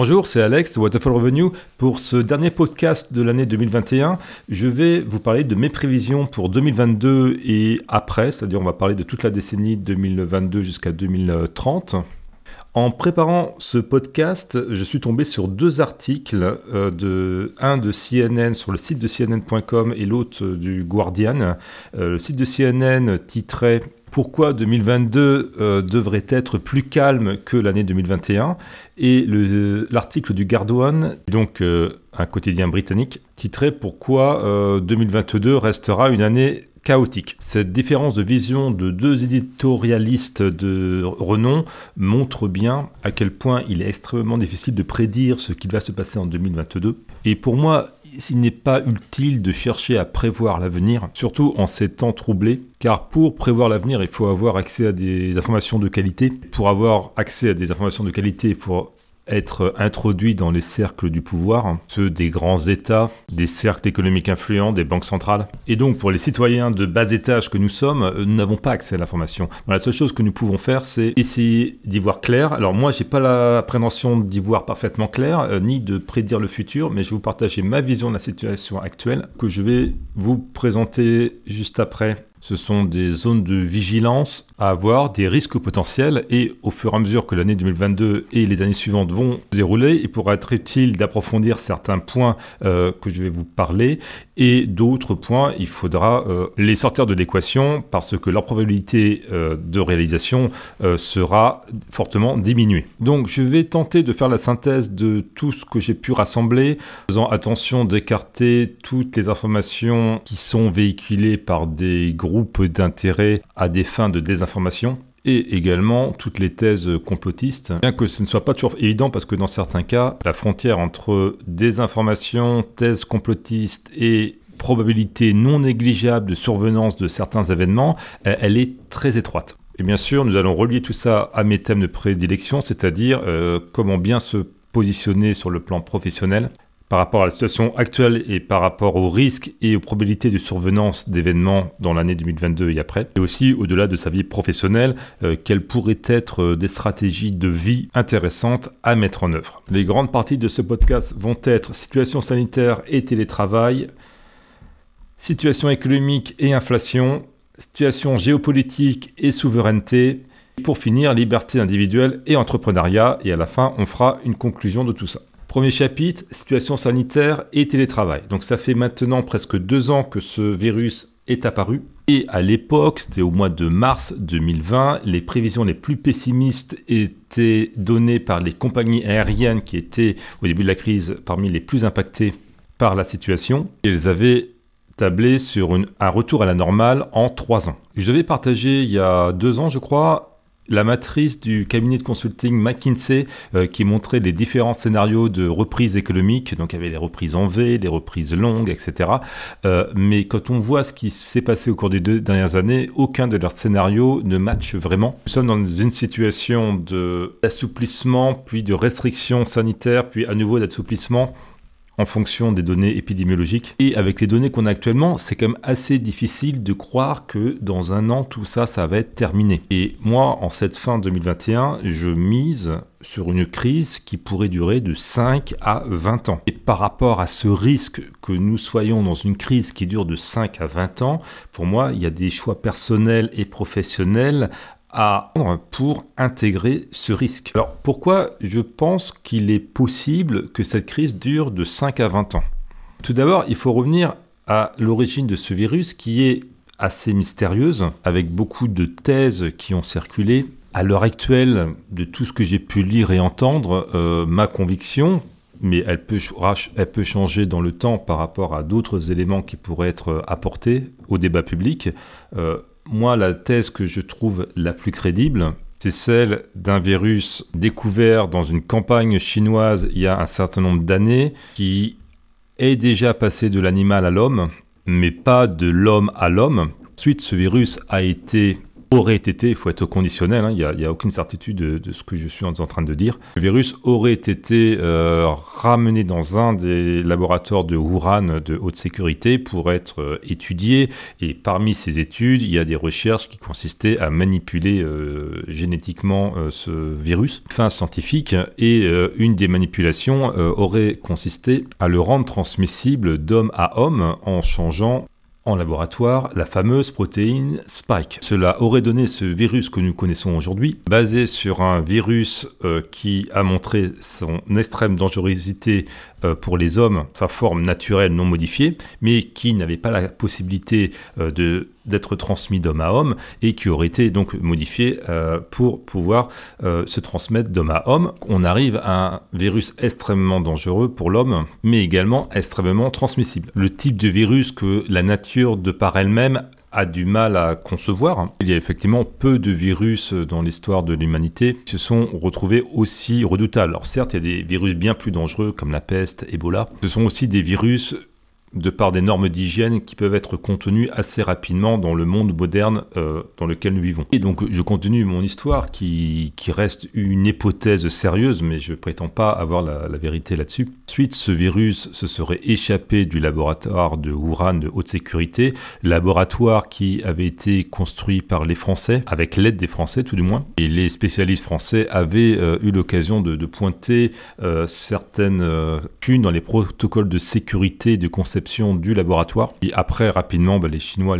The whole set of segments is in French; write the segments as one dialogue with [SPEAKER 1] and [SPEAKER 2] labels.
[SPEAKER 1] Bonjour, c'est Alex de Waterfall Revenue. Pour ce dernier podcast de l'année 2021, je vais vous parler de mes prévisions pour 2022 et après, c'est-à-dire on va parler de toute la décennie 2022 jusqu'à 2030. En préparant ce podcast, je suis tombé sur deux articles, euh, un de CNN sur le site de CNN.com et l'autre du Guardian. Euh, le site de CNN titrait pourquoi 2022 euh, devrait être plus calme que l'année 2021 et l'article du Guardian, donc un quotidien britannique, titrait Pourquoi 2022 restera une année chaotique. Cette différence de vision de deux éditorialistes de renom montre bien à quel point il est extrêmement difficile de prédire ce qui va se passer en 2022. Et pour moi, il n'est pas utile de chercher à prévoir l'avenir, surtout en ces temps troublés, car pour prévoir l'avenir, il faut avoir accès à des informations de qualité. Pour avoir accès à des informations de qualité, il faut être introduit dans les cercles du pouvoir, ceux des grands États, des cercles économiques influents, des banques centrales. Et donc pour les citoyens de bas étage que nous sommes, euh, nous n'avons pas accès à l'information. la seule chose que nous pouvons faire, c'est essayer d'y voir clair. Alors moi, j'ai pas la prétention d'y voir parfaitement clair, euh, ni de prédire le futur, mais je vais vous partager ma vision de la situation actuelle que je vais vous présenter juste après ce sont des zones de vigilance à avoir, des risques potentiels, et au fur et à mesure que l'année 2022 et les années suivantes vont se dérouler, il pourra être utile d'approfondir certains points euh, que je vais vous parler, et d'autres points, il faudra euh, les sortir de l'équation parce que leur probabilité euh, de réalisation sera fortement diminuée. Donc je vais tenter de faire la synthèse de tout ce que j'ai pu rassembler, faisant attention d'écarter toutes les informations qui sont véhiculées par des groupes d'intérêt à des fins de désinformation et également toutes les thèses complotistes, bien que ce ne soit pas toujours évident parce que dans certains cas, la frontière entre désinformation, thèse complotiste et probabilité non négligeable de survenance de certains événements, elle est très étroite. Et bien sûr, nous allons relier tout ça à mes thèmes de prédilection, c'est-à-dire euh, comment bien se positionner sur le plan professionnel, par rapport à la situation actuelle et par rapport aux risques et aux probabilités de survenance d'événements dans l'année 2022 et après, et aussi au-delà de sa vie professionnelle, euh, quelles pourraient être euh, des stratégies de vie intéressantes à mettre en œuvre. Les grandes parties de ce podcast vont être situation sanitaire et télétravail, situation économique et inflation, situation géopolitique et souveraineté, et pour finir, liberté individuelle et entrepreneuriat, et à la fin, on fera une conclusion de tout ça. Premier chapitre, situation sanitaire et télétravail. Donc ça fait maintenant presque deux ans que ce virus est apparu. Et à l'époque, c'était au mois de mars 2020, les prévisions les plus pessimistes étaient données par les compagnies aériennes qui étaient au début de la crise parmi les plus impactées par la situation. Elles avaient tablé sur un retour à la normale en trois ans. Je devais partager il y a deux ans, je crois, la matrice du cabinet de consulting McKinsey euh, qui montrait les différents scénarios de reprise économique. Donc il y avait des reprises en V, des reprises longues, etc. Euh, mais quand on voit ce qui s'est passé au cours des deux dernières années, aucun de leurs scénarios ne matche vraiment. Nous sommes dans une situation d'assouplissement, puis de restrictions sanitaires, puis à nouveau d'assouplissement en fonction des données épidémiologiques. Et avec les données qu'on a actuellement, c'est quand même assez difficile de croire que dans un an, tout ça, ça va être terminé. Et moi, en cette fin 2021, je mise sur une crise qui pourrait durer de 5 à 20 ans. Et par rapport à ce risque que nous soyons dans une crise qui dure de 5 à 20 ans, pour moi, il y a des choix personnels et professionnels pour intégrer ce risque. Alors pourquoi je pense qu'il est possible que cette crise dure de 5 à 20 ans? Tout d'abord, il faut revenir à l'origine de ce virus qui est assez mystérieuse, avec beaucoup de thèses qui ont circulé. À l'heure actuelle, de tout ce que j'ai pu lire et entendre, euh, ma conviction, mais elle peut, elle peut changer dans le temps par rapport à d'autres éléments qui pourraient être apportés au débat public, euh, moi, la thèse que je trouve la plus crédible, c'est celle d'un virus découvert dans une campagne chinoise il y a un certain nombre d'années, qui est déjà passé de l'animal à l'homme, mais pas de l'homme à l'homme. Ensuite, ce virus a été aurait été, il faut être conditionnel, hein, il n'y a, aucune certitude de, ce que je suis en, train de dire. Le virus aurait été euh, ramené dans un des laboratoires de Wuhan de haute sécurité pour être euh, étudié. Et parmi ces études, il y a des recherches qui consistaient à manipuler euh, génétiquement ce virus. Fin scientifique. Et une des manipulations aurait consisté à le rendre transmissible d'homme à homme en changeant laboratoire la fameuse protéine Spike. Cela aurait donné ce virus que nous connaissons aujourd'hui, basé sur un virus euh, qui a montré son extrême dangerosité euh, pour les hommes, sa forme naturelle non modifiée, mais qui n'avait pas la possibilité euh, de d'être transmis d'homme à homme et qui aurait été donc modifié euh, pour pouvoir se transmettre d'homme à homme. On arrive à un virus extrêmement dangereux pour l'homme, mais également extrêmement transmissible. Le type de virus que la nature de par elle-même a du mal à concevoir. Il y a effectivement peu de virus dans l'histoire de l'humanité qui se sont retrouvés aussi redoutables. Alors certes, il y a des virus bien plus dangereux comme la peste, Ebola. Ce sont aussi des virus de par des normes d'hygiène qui peuvent être contenues assez rapidement dans le monde moderne euh, dans lequel nous vivons. Et donc je continue mon histoire qui, reste une hypothèse sérieuse, mais je prétends pas avoir la, vérité là-dessus. Ensuite, ce virus se serait échappé du laboratoire de Wuhan de haute sécurité, laboratoire qui avait été construit par les Français, avec l'aide des Français tout du moins. Et les spécialistes français avaient euh, eu l'occasion de, pointer euh, certaines lacunes dans les protocoles de sécurité de du laboratoire. Et après, rapidement, bah, les Chinois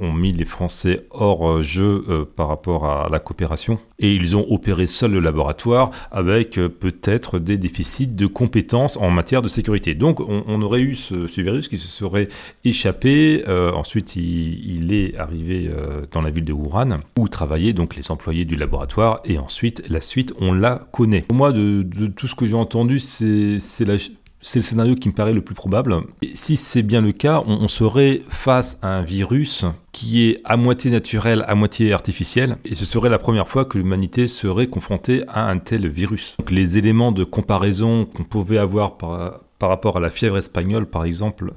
[SPEAKER 1] ont mis les Français hors euh, jeu euh, par rapport à la coopération. Et ils ont opéré seul le laboratoire avec euh, peut-être des déficits de compétences en matière de sécurité. Donc on, aurait eu ce, virus qui se serait échappé. ensuite, il, est arrivé dans la ville de Wuhan où travaillaient donc les employés du laboratoire. Et ensuite, la suite, on la connaît. Pour moi, de tout ce que j'ai entendu, c'est la c'est le scénario qui me paraît le plus probable. Si c'est bien le cas, on, serait face à un virus qui est à moitié naturel, à moitié artificiel, et ce serait la première fois que l'humanité serait confrontée à un tel virus. Donc les éléments de comparaison qu'on pouvait avoir par, rapport à la fièvre espagnole, par exemple,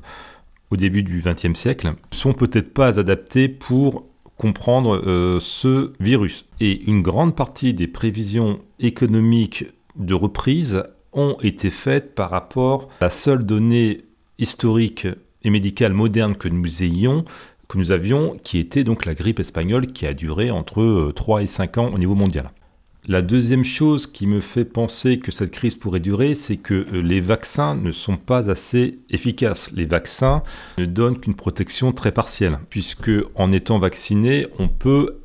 [SPEAKER 1] au début du XXe siècle, sont peut-être pas adaptés pour comprendre euh, ce virus. Et une grande partie des prévisions économiques de reprise ont été faites par rapport à la seule donnée historique et médicale moderne que nous ayons, que nous avions, qui était donc la grippe espagnole qui a duré entre 3 euh, et 5 ans au niveau mondial. La deuxième chose qui me fait penser que cette crise pourrait durer, c'est que euh, les vaccins ne sont pas assez efficaces. Les vaccins ne donnent qu'une protection très partielle, puisque en étant vacciné, on peut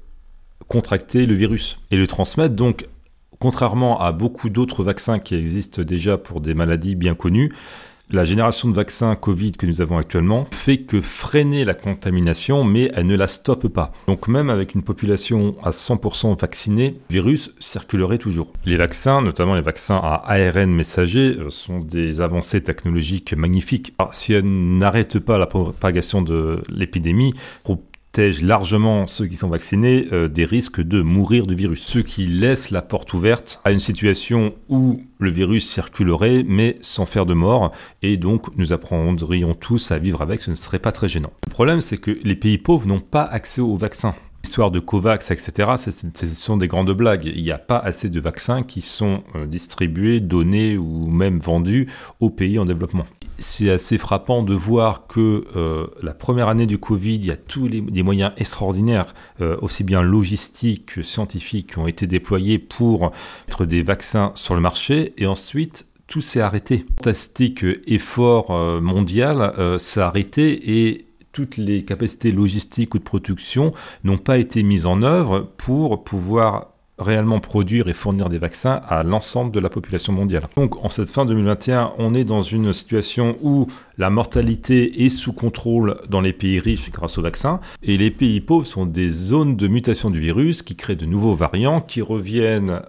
[SPEAKER 1] contracter le virus et le transmettre. Donc Contrairement à beaucoup d'autres vaccins qui existent déjà pour des maladies bien connues, la génération de vaccins Covid que nous avons actuellement fait que freiner la contamination, mais elle ne la stoppe pas. Donc même avec une population à 100% vaccinée, le virus circulerait toujours. Les vaccins, notamment les vaccins à ARN messager, euh, sont des avancées technologiques magnifiques. si elles n'arrêtent pas la propagation de l'épidémie, protège largement ceux qui sont vaccinés euh, des risques de mourir du virus. Ce qui laisse la porte ouverte à une situation où le virus circulerait mais sans faire de mort et donc nous apprendrions tous à vivre avec, ce ne serait pas très gênant. Le problème c'est que les pays pauvres n'ont pas accès aux vaccins. L'histoire de COVAX, etc., ce sont des grandes blagues. Il n'y a pas assez de vaccins qui sont euh, distribués, donnés ou même vendus aux pays en développement c'est assez frappant de voir que euh, la première année du Covid, il y a tous les, des moyens extraordinaires, euh, aussi bien logistiques que scientifiques, qui ont été déployés pour mettre des vaccins sur le marché. Et ensuite, tout s'est arrêté. Fantastique effort euh, mondial s'est arrêté et toutes les capacités logistiques ou de production n'ont pas été mises en œuvre pour pouvoir réellement produire et fournir des vaccins à l'ensemble de la population mondiale. Donc en cette fin 2021, on est dans une situation où la mortalité est sous contrôle dans les pays riches grâce aux vaccins, et les pays pauvres sont des zones de mutation du virus qui créent de nouveaux variants qui reviennent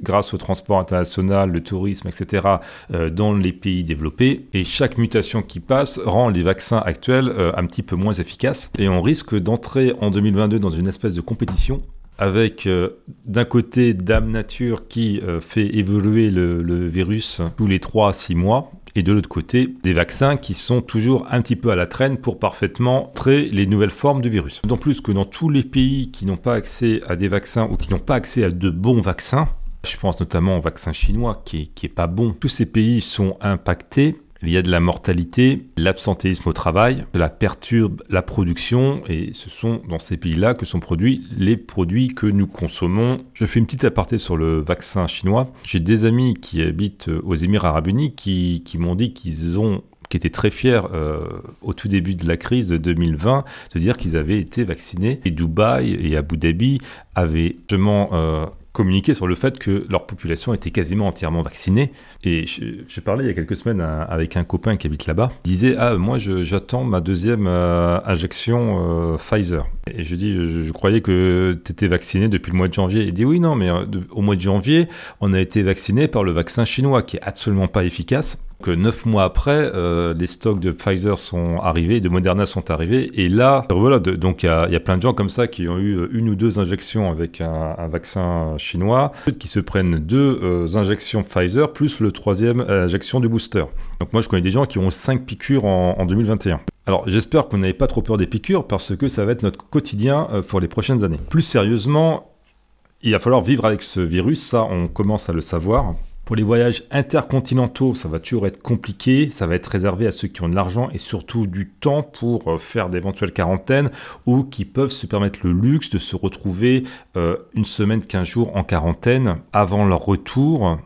[SPEAKER 1] grâce au transport international, le tourisme, etc., euh, dans les pays développés. Et chaque mutation qui passe rend les vaccins actuels euh, un petit peu moins efficaces. Et on risque d'entrer en 2022 dans une espèce de compétition avec euh, d'un côté Dame Nature qui euh, fait évoluer le, virus tous les 3 à 6 mois, et de l'autre côté, des vaccins qui sont toujours un petit peu à la traîne pour parfaitement traiter les nouvelles formes du virus. D'autant plus que dans tous les pays qui n'ont pas accès à des vaccins ou qui n'ont pas accès à de bons vaccins, je pense notamment au vaccin chinois qui est, qui est pas bon, tous ces pays sont impactés il y a de la mortalité, l'absentéisme au travail, cela perturbe la production et ce sont dans ces pays-là que sont produits les produits que nous consommons. Je fais une petite aparté sur le vaccin chinois. J'ai des amis qui habitent aux Émirats arabes unis qui, m'ont dit qu'ils ont étaient très fiers euh, au tout début de la crise de 2020 de dire qu'ils avaient été vaccinés. Et Dubaï et Abu Dhabi avaient justement euh, communiquer sur le fait que leur population était quasiment entièrement vaccinée. Et je, parlais il y a quelques semaines avec un copain qui habite là-bas. Il disait Ah, moi, j'attends ma deuxième euh, injection euh, Pfizer. Et je dis Je, croyais que tu étais vacciné depuis le mois de janvier. Il dit Oui, non, mais euh, au mois de janvier, on a été vacciné par le vaccin chinois qui est absolument pas efficace que neuf mois après, euh, les stocks de Pfizer sont arrivés, de Moderna sont arrivés, et là, voilà, donc il y, a, plein de gens comme ça qui ont eu une ou deux injections avec un, vaccin chinois, qui se prennent deux euh, injections Pfizer plus le troisième euh, injection du booster. Donc moi, je connais des gens qui ont cinq piqûres en, en 2021. Alors j'espère qu'on n'avait pas trop peur des piqûres parce que ça va être notre quotidien pour les prochaines années. Plus sérieusement, il va falloir vivre avec ce virus, ça on commence à le savoir. Pour les voyages intercontinentaux, ça va toujours être compliqué, ça va être réservé à ceux qui ont de l'argent et surtout du temps pour euh, faire d'éventuelles quarantaines ou qui peuvent se permettre le luxe de se retrouver euh, une semaine, 15 jours en quarantaine avant leur retour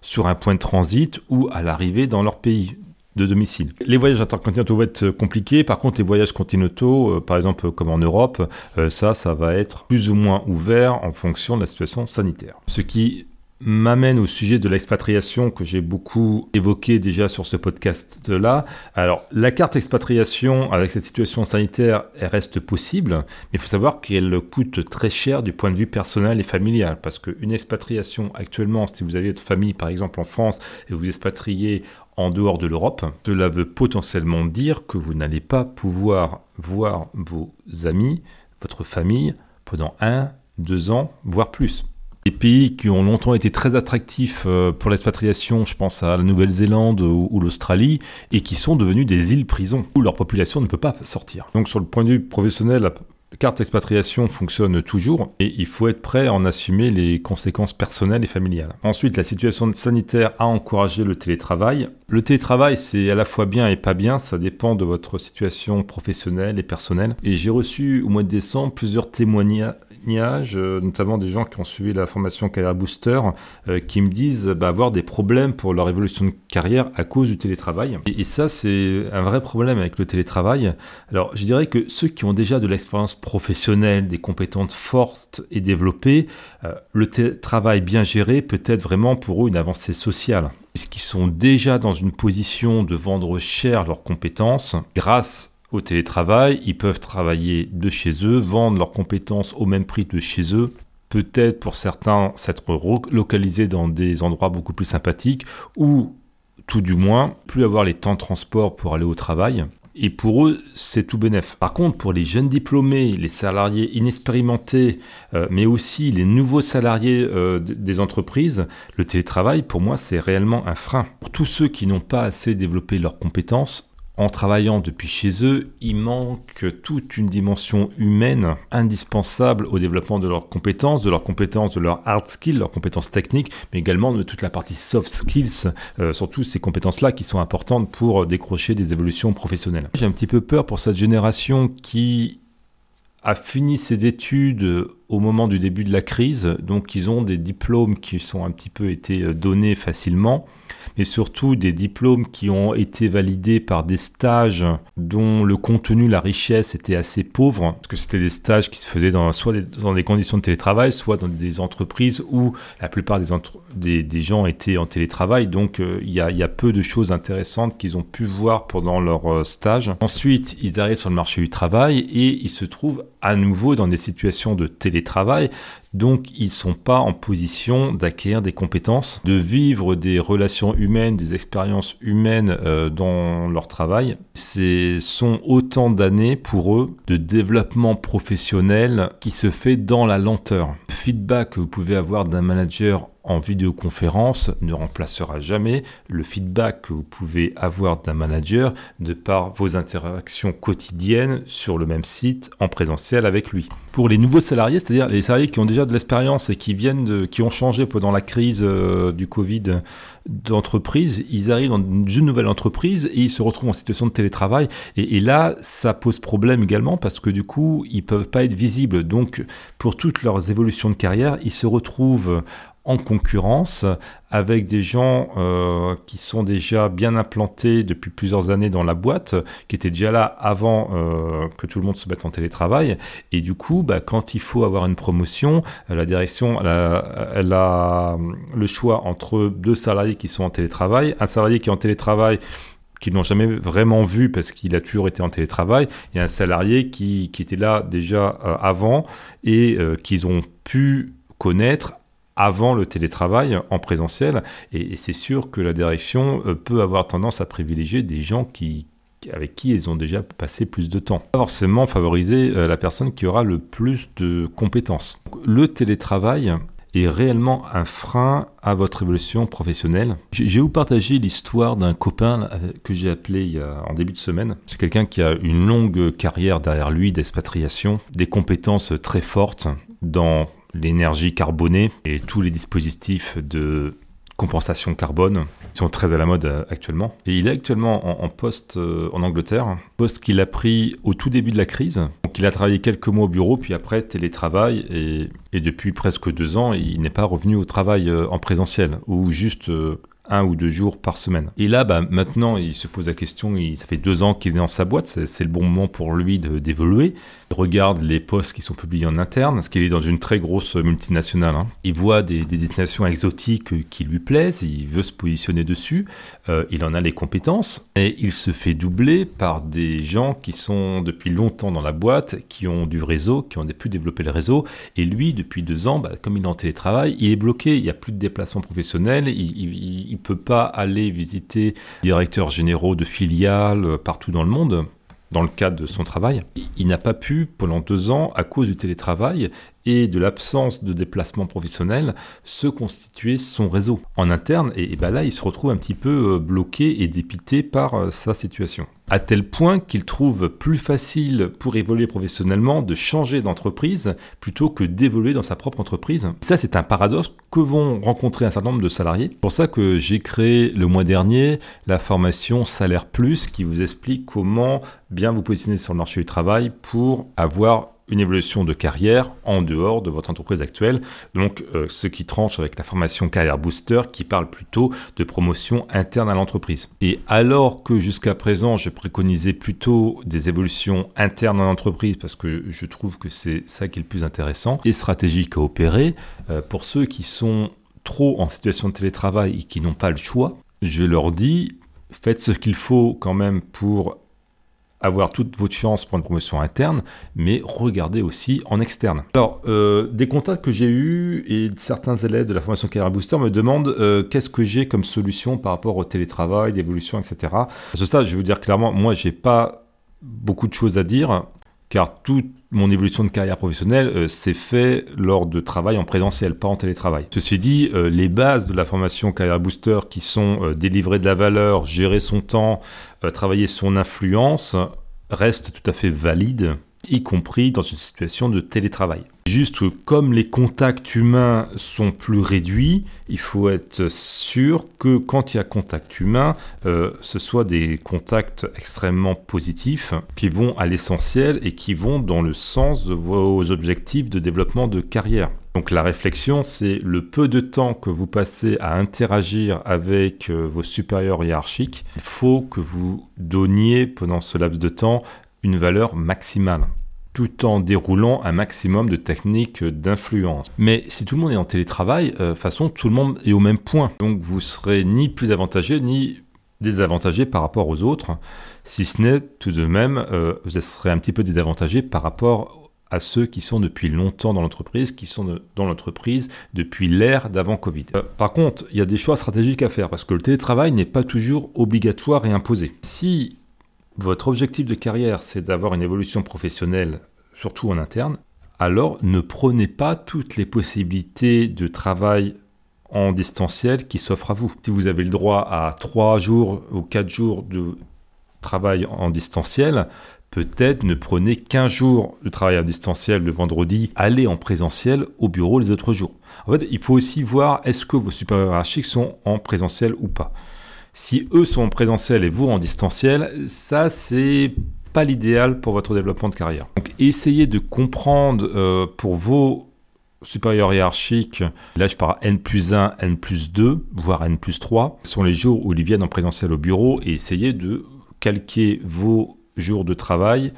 [SPEAKER 1] sur un point de transit ou à l'arrivée dans leur pays de domicile. Les voyages intercontinentaux vont être compliqués, par contre les voyages continentaux, euh, par exemple comme en Europe, ça, ça va être plus ou moins ouvert en fonction de la situation sanitaire. Ce qui m'amène au sujet de l'expatriation que j'ai beaucoup évoqué déjà sur ce podcast-là. Alors, la carte expatriation avec cette situation sanitaire, elle reste possible, mais il faut savoir qu'elle coûte très cher du point de vue personnel et familial, parce qu'une expatriation actuellement, si vous avez votre famille par exemple en France et vous expatriez en dehors de l'Europe, cela veut potentiellement dire que vous n'allez pas pouvoir voir vos amis, votre famille, pendant un, deux ans, voire plus. Des pays qui ont longtemps été très attractifs euh, pour l'expatriation, je pense à la Nouvelle-Zélande ou, l'Australie, et qui sont devenus des îles prisons où leur population ne peut pas sortir. Donc sur le point de vue professionnel, la carte expatriation fonctionne toujours et il faut être prêt à en assumer les conséquences personnelles et familiales. Ensuite, la situation sanitaire a encouragé le télétravail. Le télétravail, c'est à la fois bien et pas bien, ça dépend de votre situation professionnelle et personnelle. Et j'ai reçu au mois de décembre plusieurs témoignages euh, notamment des gens qui ont suivi la formation Carrière Booster, euh, qui me disent bah, avoir des problèmes pour leur évolution de carrière à cause du télétravail. Et, ça, c'est un vrai problème avec le télétravail. Alors, je dirais que ceux qui ont déjà de l'expérience professionnelle, des compétences fortes et développées, euh, le télétravail bien géré peut être vraiment pour eux une avancée sociale puisqu'ils sont déjà dans une position de vendre cher leurs compétences grâce au télétravail, ils peuvent travailler de chez eux, vendre leurs compétences au même prix de chez eux, peut-être pour certains s'être localisés dans des endroits beaucoup plus sympathiques, ou tout du moins plus avoir les temps de transport pour aller au travail. Et pour eux, c'est tout bénef. Par contre, pour les jeunes diplômés, les salariés inexpérimentés, euh, mais aussi les nouveaux salariés euh, des entreprises, le télétravail, pour moi, c'est réellement un frein. Pour tous ceux qui n'ont pas assez développé leurs compétences, en travaillant depuis chez eux, il manque toute une dimension humaine indispensable au développement de leurs compétences, de leurs compétences, de leurs hard skills, leurs compétences techniques, mais également de toute la partie soft skills, euh, surtout ces compétences-là qui sont importantes pour décrocher des évolutions professionnelles. J'ai un petit peu peur pour cette génération qui a fini ses études au moment du début de la crise, donc ils ont des diplômes qui sont un petit peu été donnés facilement mais surtout des diplômes qui ont été validés par des stages dont le contenu, la richesse était assez pauvre, parce que c'était des stages qui se faisaient dans, soit dans des conditions de télétravail, soit dans des entreprises où la plupart des, gens étaient en télétravail, donc euh, il y, a, y, a, peu de choses intéressantes qu'ils ont pu voir pendant leur euh, stage. Ensuite, ils arrivent sur le marché du travail et ils se trouvent à nouveau dans des situations de télétravail, donc ils ne sont pas en position d'acquérir des compétences, de vivre des relations humaines, des expériences humaines euh, dans leur travail. Ce sont autant d'années pour eux de développement professionnel qui se fait dans la lenteur. Le feedback que vous pouvez avoir d'un manager en vidéoconférence ne remplacera jamais le feedback que vous pouvez avoir d'un manager de par vos interactions quotidiennes sur le même site en présentiel avec lui. Pour les nouveaux salariés, c'est-à-dire les salariés qui ont déjà de l'expérience et qui viennent de, qui ont changé pendant la crise euh, du Covid d'entreprise, ils arrivent dans une nouvelle entreprise et ils se retrouvent en situation de télétravail. Et, et, là, ça pose problème également parce que du coup, ils peuvent pas être visibles. Donc, pour toutes leurs évolutions de carrière, ils se retrouvent en concurrence avec des gens euh, qui sont déjà bien implantés depuis plusieurs années dans la boîte, qui étaient déjà là avant euh, que tout le monde se mette en télétravail. Et du coup, bah, quand il faut avoir une promotion, la direction elle a, le choix entre deux salariés qui sont en télétravail, un salarié qui est en télétravail qu'ils n'ont jamais vraiment vu parce qu'il a toujours été en télétravail, et un salarié qui, était là déjà euh, avant et qu'ils ont pu connaître avant le télétravail en présentiel. Et, c'est sûr que la direction euh, peut avoir tendance à privilégier des gens qui, avec qui ils ont déjà passé plus de temps. Pas forcément favoriser euh, la personne qui aura le plus de compétences. Le télétravail est réellement un frein à votre évolution professionnelle. Je vais vous partager l'histoire d'un copain euh, que j'ai appelé en début de semaine. C'est quelqu'un qui a une longue carrière derrière lui d'expatriation, des compétences très fortes dans l'énergie carbonée et tous les dispositifs de compensation carbone sont très à la mode euh, actuellement. Et il est actuellement en, poste euh, en Angleterre, poste qu'il a pris au tout début de la crise. Donc il a travaillé quelques mois au bureau, puis après télétravail, et, et depuis presque deux ans, il n'est pas revenu au travail euh, en présentiel, ou juste un ou deux jours par semaine. Et là, bah, maintenant, il se pose la question, il, ça fait deux ans qu'il est dans sa boîte, c'est le bon moment pour lui d'évoluer. Il regarde les postes qui sont publiés en interne, parce qu'il est dans une très grosse multinationale. Hein. Il voit des, des, destinations exotiques qui lui plaisent, il veut se positionner dessus, euh, il en a les compétences, et il se fait doubler par des gens qui sont depuis longtemps dans la boîte, qui ont du réseau, qui ont pu développer le réseau, et lui, depuis deux ans, bah, comme il est en télétravail, il est bloqué, il n'y a plus de déplacement professionnel, il peut pas aller visiter directeurs généraux de filiales euh, partout dans le monde dans le cadre de son travail. Il n'a pas pu, pendant deux ans, à cause du télétravail et de l'absence de déplacement professionnel, se constituer son réseau en interne. Et, ben là, il se retrouve un petit peu euh, bloqué et dépité par euh, sa situation à tel point qu'il trouve plus facile pour évoluer professionnellement de changer d'entreprise plutôt que d'évoluer dans sa propre entreprise. Ça, c'est un paradoxe que vont rencontrer un certain nombre de salariés. C'est pour ça que j'ai créé le mois dernier la formation Salaire Plus qui vous explique comment bien vous positionner sur le marché du travail pour avoir une évolution de carrière en dehors de votre entreprise actuelle. Donc, euh, ce qui tranche avec la formation Carrière Booster qui parle plutôt de promotion interne à l'entreprise. Et alors que jusqu'à présent, je préconisais plutôt des évolutions internes en entreprise parce que je trouve que c'est ça qui est le plus intéressant et stratégique à opérer, euh, pour ceux qui sont trop en situation de télétravail et qui n'ont pas le choix, je leur dis faites ce qu'il faut quand même pour avoir toutes vos chances pour une promotion interne, mais regardez aussi en externe. Alors, euh, des contacts que j'ai eus et certains élèves de la formation Carrière Booster me demandent euh, qu'est-ce que j'ai comme solution par rapport au télétravail, d'évolution, etc. À ce stade, je vais vous dire clairement, moi, j'ai pas beaucoup de choses à dire, car toute mon évolution de carrière professionnelle euh, s'est fait lors de travail en présentiel, pas en télétravail. Ceci dit, les bases de la formation Carrière Booster qui sont délivrer de la valeur, gérer son temps, euh, travailler son influence reste tout à fait valide, y compris dans une situation de télétravail. Juste comme les contacts humains sont plus réduits, il faut être sûr que quand il y a contact humain, euh, ce soit des contacts extrêmement positifs qui vont à l'essentiel et qui vont dans le sens de vos objectifs de développement de carrière. Donc la réflexion, c'est le peu de temps que vous passez à interagir avec euh, vos supérieurs hiérarchiques. Il faut que vous donniez pendant ce laps de temps une valeur maximale tout en déroulant un maximum de techniques d'influence. Mais si tout le monde est en télétravail, euh, de façon, tout le monde est au même point. Donc vous serez ni plus avantagé ni désavantagé par rapport aux autres, si ce n'est tout de même, euh, vous serez un petit peu désavantagé par rapport à ceux qui sont depuis longtemps dans l'entreprise, qui sont dans l'entreprise depuis l'ère d'avant Covid. Euh, par contre, il y a des choix stratégiques à faire parce que le télétravail n'est pas toujours obligatoire et imposé. Si votre objectif de carrière, c'est d'avoir une évolution professionnelle, surtout en interne, alors ne prenez pas toutes les possibilités de travail en distanciel qui s'offre à vous. Si vous avez le droit à 3 jours ou 4 jours de travail en distanciel, peut-être ne prenez qu'un jour de travail en distanciel le vendredi, allez en présentiel au bureau les autres jours. En fait, il faut aussi voir est-ce que vos supérieurs hiérarchiques sont en présentiel ou pas. Si eux sont en présentiel et vous en distanciel, ça c'est pas l'idéal pour votre développement de carrière. Donc essayez de comprendre euh, pour vos supérieurs hiérarchiques, là je parle N plus 1, N plus 2, voire N plus 3, sont les jours où ils viennent en présentiel au bureau et essayez de calquer vos jours de travail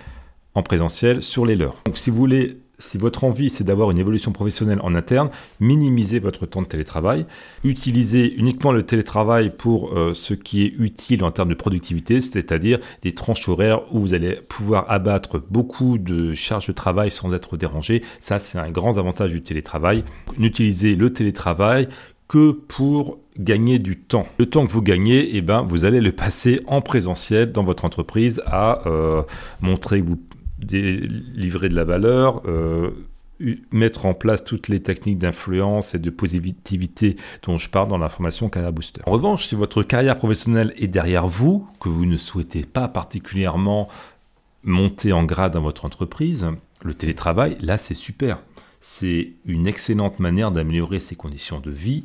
[SPEAKER 1] en présentiel sur les leurs. Donc si vous voulez si votre envie c'est d'avoir une évolution professionnelle en interne, minimisez votre temps de télétravail. Utilisez uniquement le télétravail pour euh, ce qui est utile en termes de productivité, c'est-à-dire des tranches horaires où vous allez pouvoir abattre beaucoup de charges de travail sans être dérangé. Ça, c'est un grand avantage du télétravail. N'utilisez le télétravail que pour gagner du temps. Le temps que vous gagnez, eh ben, vous allez le passer en présentiel dans votre entreprise à euh, montrer que vous livrer de la valeur, euh, mettre en place toutes les techniques d'influence et de positivité dont je parle dans la formation Carrière Booster. En revanche, si votre carrière professionnelle est derrière vous, que vous ne souhaitez pas particulièrement monter en grade dans votre entreprise, le télétravail, là c'est super. C'est une excellente manière d'améliorer ses conditions de vie,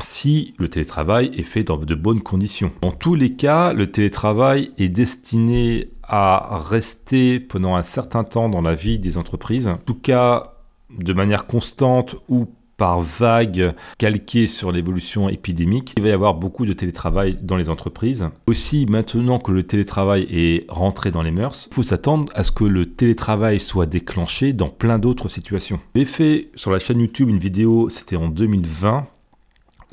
[SPEAKER 1] si le télétravail est fait dans de bonnes conditions. Dans tous les cas, le télétravail est destiné à rester pendant un certain temps dans la vie des entreprises, en tout cas de manière constante ou par vague calquée sur l'évolution épidémique. Il va y avoir beaucoup de télétravail dans les entreprises. Aussi, maintenant que le télétravail est rentré dans les mœurs, il faut s'attendre à ce que le télétravail soit déclenché dans plein d'autres situations. J'ai fait sur la chaîne YouTube une vidéo, c'était en 2020,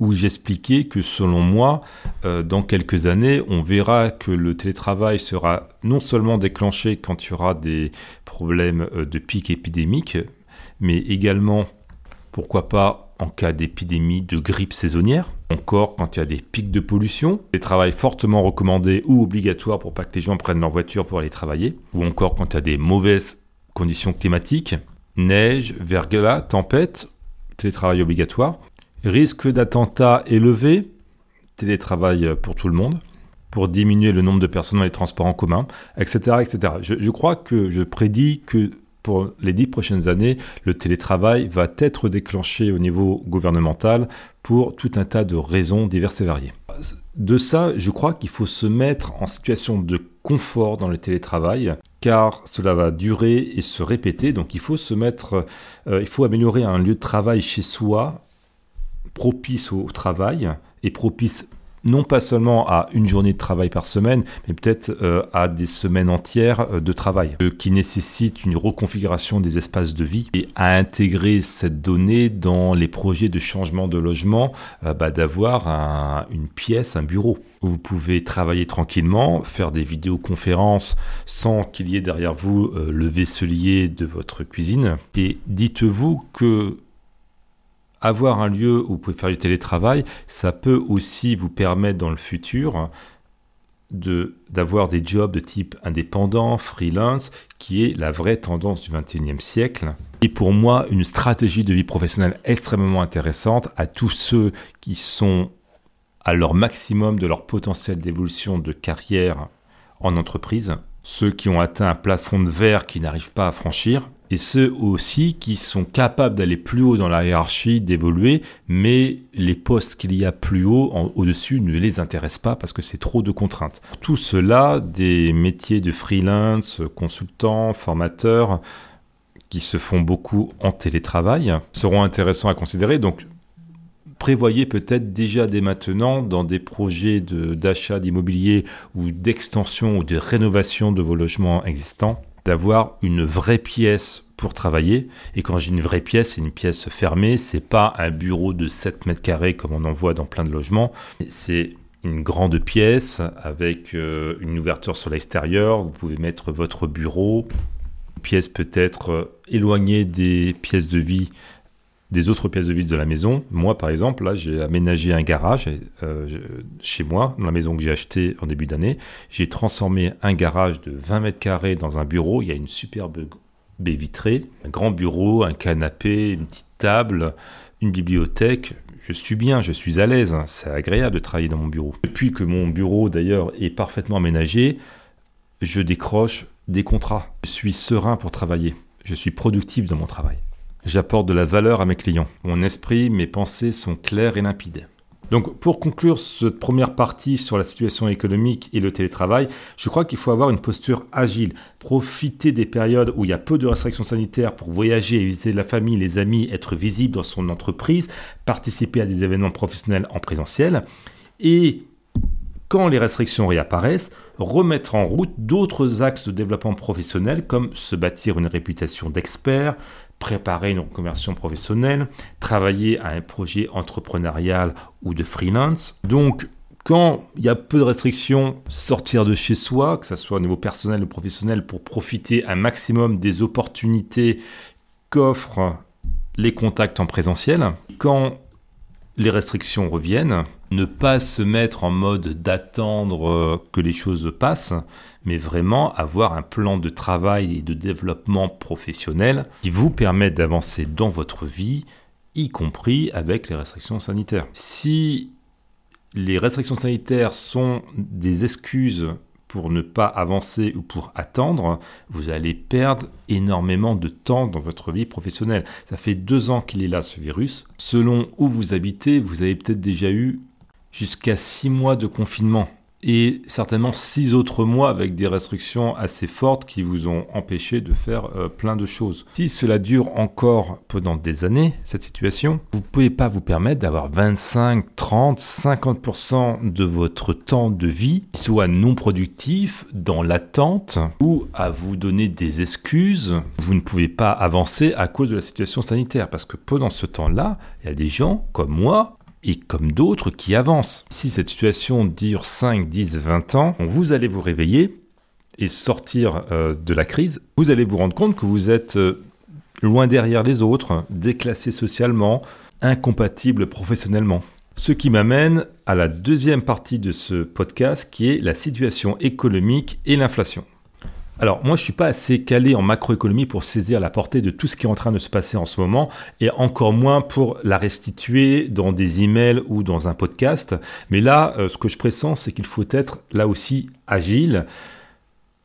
[SPEAKER 1] où j'expliquais que selon moi, euh, dans quelques années, on verra que le télétravail sera non seulement déclenché quand il y aura des problèmes euh, de pic épidémique, mais également, pourquoi pas, en cas d'épidémie de grippe saisonnière, encore quand il y a des pics de pollution, des travail fortement recommandé ou obligatoire pour pas que les gens prennent leur voiture pour aller travailler, ou encore quand il y a des mauvaises conditions climatiques, neige, verglas, tempête, télétravail obligatoire, Risque d'attentat élevé, télétravail pour tout le monde, pour diminuer le nombre de personnes dans les transports en commun, etc. etc. Je, crois que je prédis que pour les dix prochaines années, le télétravail va être déclenché au niveau gouvernemental pour tout un tas de raisons diverses et variées. De ça, je crois qu'il faut se mettre en situation de confort dans le télétravail, car cela va durer et se répéter. Donc il faut se mettre, euh, il faut améliorer un lieu de travail chez soi propice au travail et propice non pas seulement à une journée de travail par semaine, mais peut-être euh, à des semaines entières euh, de travail, euh, qui nécessite une reconfiguration des espaces de vie et à intégrer cette donnée dans les projets de changement de logement, bah, d'avoir une pièce, un bureau où vous pouvez travailler tranquillement, faire des vidéoconférences sans qu'il y ait derrière vous le vaisselier de votre cuisine. Et dites-vous que avoir un lieu où vous pouvez faire du télétravail, ça peut aussi vous permettre dans le futur d'avoir des jobs de type indépendant, freelance, qui est la vraie tendance du 21e siècle. Et pour moi, une stratégie de vie professionnelle extrêmement intéressante à tous ceux qui sont à leur maximum de leur potentiel d'évolution de carrière en entreprise, ceux qui ont atteint un plafond de verre qu'ils n'arrivent pas à franchir, et ceux aussi qui sont capables d'aller plus haut dans la hiérarchie, d'évoluer, mais les postes qu'il y a plus haut, au-dessus, ne les intéressent pas parce que c'est trop de contraintes. Tout cela, des métiers de freelance, consultants, formateurs, qui se font beaucoup en télétravail, seront intéressants à considérer. Donc, prévoyez peut-être déjà dès maintenant dans des projets d'achat d'immobilier ou d'extension ou de rénovation de vos logements existants d'avoir une vraie pièce pour travailler. Et quand j'ai une vraie pièce, c'est une pièce fermée. C'est pas un bureau de 7 mètres carrés comme on en voit dans plein de logements. C'est une grande pièce avec euh, une ouverture sur l'extérieur. Vous pouvez mettre votre bureau. Pièce peut-être euh, éloignée des pièces de vie des autres pièces de vie de la maison. Moi, par exemple, là, j'ai aménagé un garage euh, chez moi, dans la maison que j'ai achetée en début d'année. J'ai transformé un garage de 20 mètres carrés dans un bureau. Il y a une superbe baie vitrée, un grand bureau, un canapé, une petite table, une bibliothèque, je suis bien, je suis à l'aise, c'est agréable de travailler dans mon bureau. Depuis que mon bureau d'ailleurs est parfaitement aménagé, je décroche des contrats. Je suis serein pour travailler. Je suis productif dans mon travail. J'apporte de la valeur à mes clients. Mon esprit, mes pensées sont claires et limpides. Donc pour conclure cette première partie sur la situation économique et le télétravail, je crois qu'il faut avoir une posture agile, profiter des périodes où il y a peu de restrictions sanitaires pour voyager, visiter la famille, les amis, être visible dans son entreprise, participer à des événements professionnels en présentiel et quand les restrictions réapparaissent, remettre en route d'autres axes de développement professionnel comme se bâtir une réputation d'expert, préparer une reconversion professionnelle, travailler à un projet entrepreneurial ou de freelance. Donc, quand il y a peu de restrictions, sortir de chez soi, que ce soit au niveau personnel ou professionnel, pour profiter un maximum des opportunités qu'offrent les contacts en présentiel. Quand les restrictions reviennent, ne pas se mettre en mode d'attendre euh, que les choses passent, mais vraiment avoir un plan de travail et de développement professionnel qui vous permette d'avancer dans votre vie, y compris avec les restrictions sanitaires. Si les restrictions sanitaires sont des excuses pour ne pas avancer ou pour attendre, vous allez perdre énormément de temps dans votre vie professionnelle. Ça fait deux ans qu'il est là, ce virus. Selon où vous habitez, vous avez peut-être déjà eu jusqu'à six mois de confinement et certainement six autres mois avec des restrictions assez fortes qui vous ont empêché de faire euh, plein de choses. Si cela dure encore pendant des années, cette situation, vous ne pouvez pas vous permettre d'avoir 25, 30, 50% de votre temps de vie soit non productif, dans l'attente ou à vous donner des excuses. Vous ne pouvez pas avancer à cause de la situation sanitaire parce que pendant ce temps-là, il y a des gens comme moi et comme d'autres qui avancent. Si cette situation dure 5, 10, 20 ans, vous allez vous réveiller et sortir euh, de la crise, vous allez vous rendre compte que vous êtes euh, loin derrière les autres, déclassé socialement, incompatible professionnellement. Ce qui m'amène à la deuxième partie de ce podcast qui est la situation économique et l'inflation. Alors moi je suis pas assez calé en macroéconomie pour saisir la portée de tout ce qui est en train de se passer en ce moment et encore moins pour la restituer dans des emails ou dans un podcast. Mais là euh, ce que je pressens c'est qu'il faut être là aussi agile.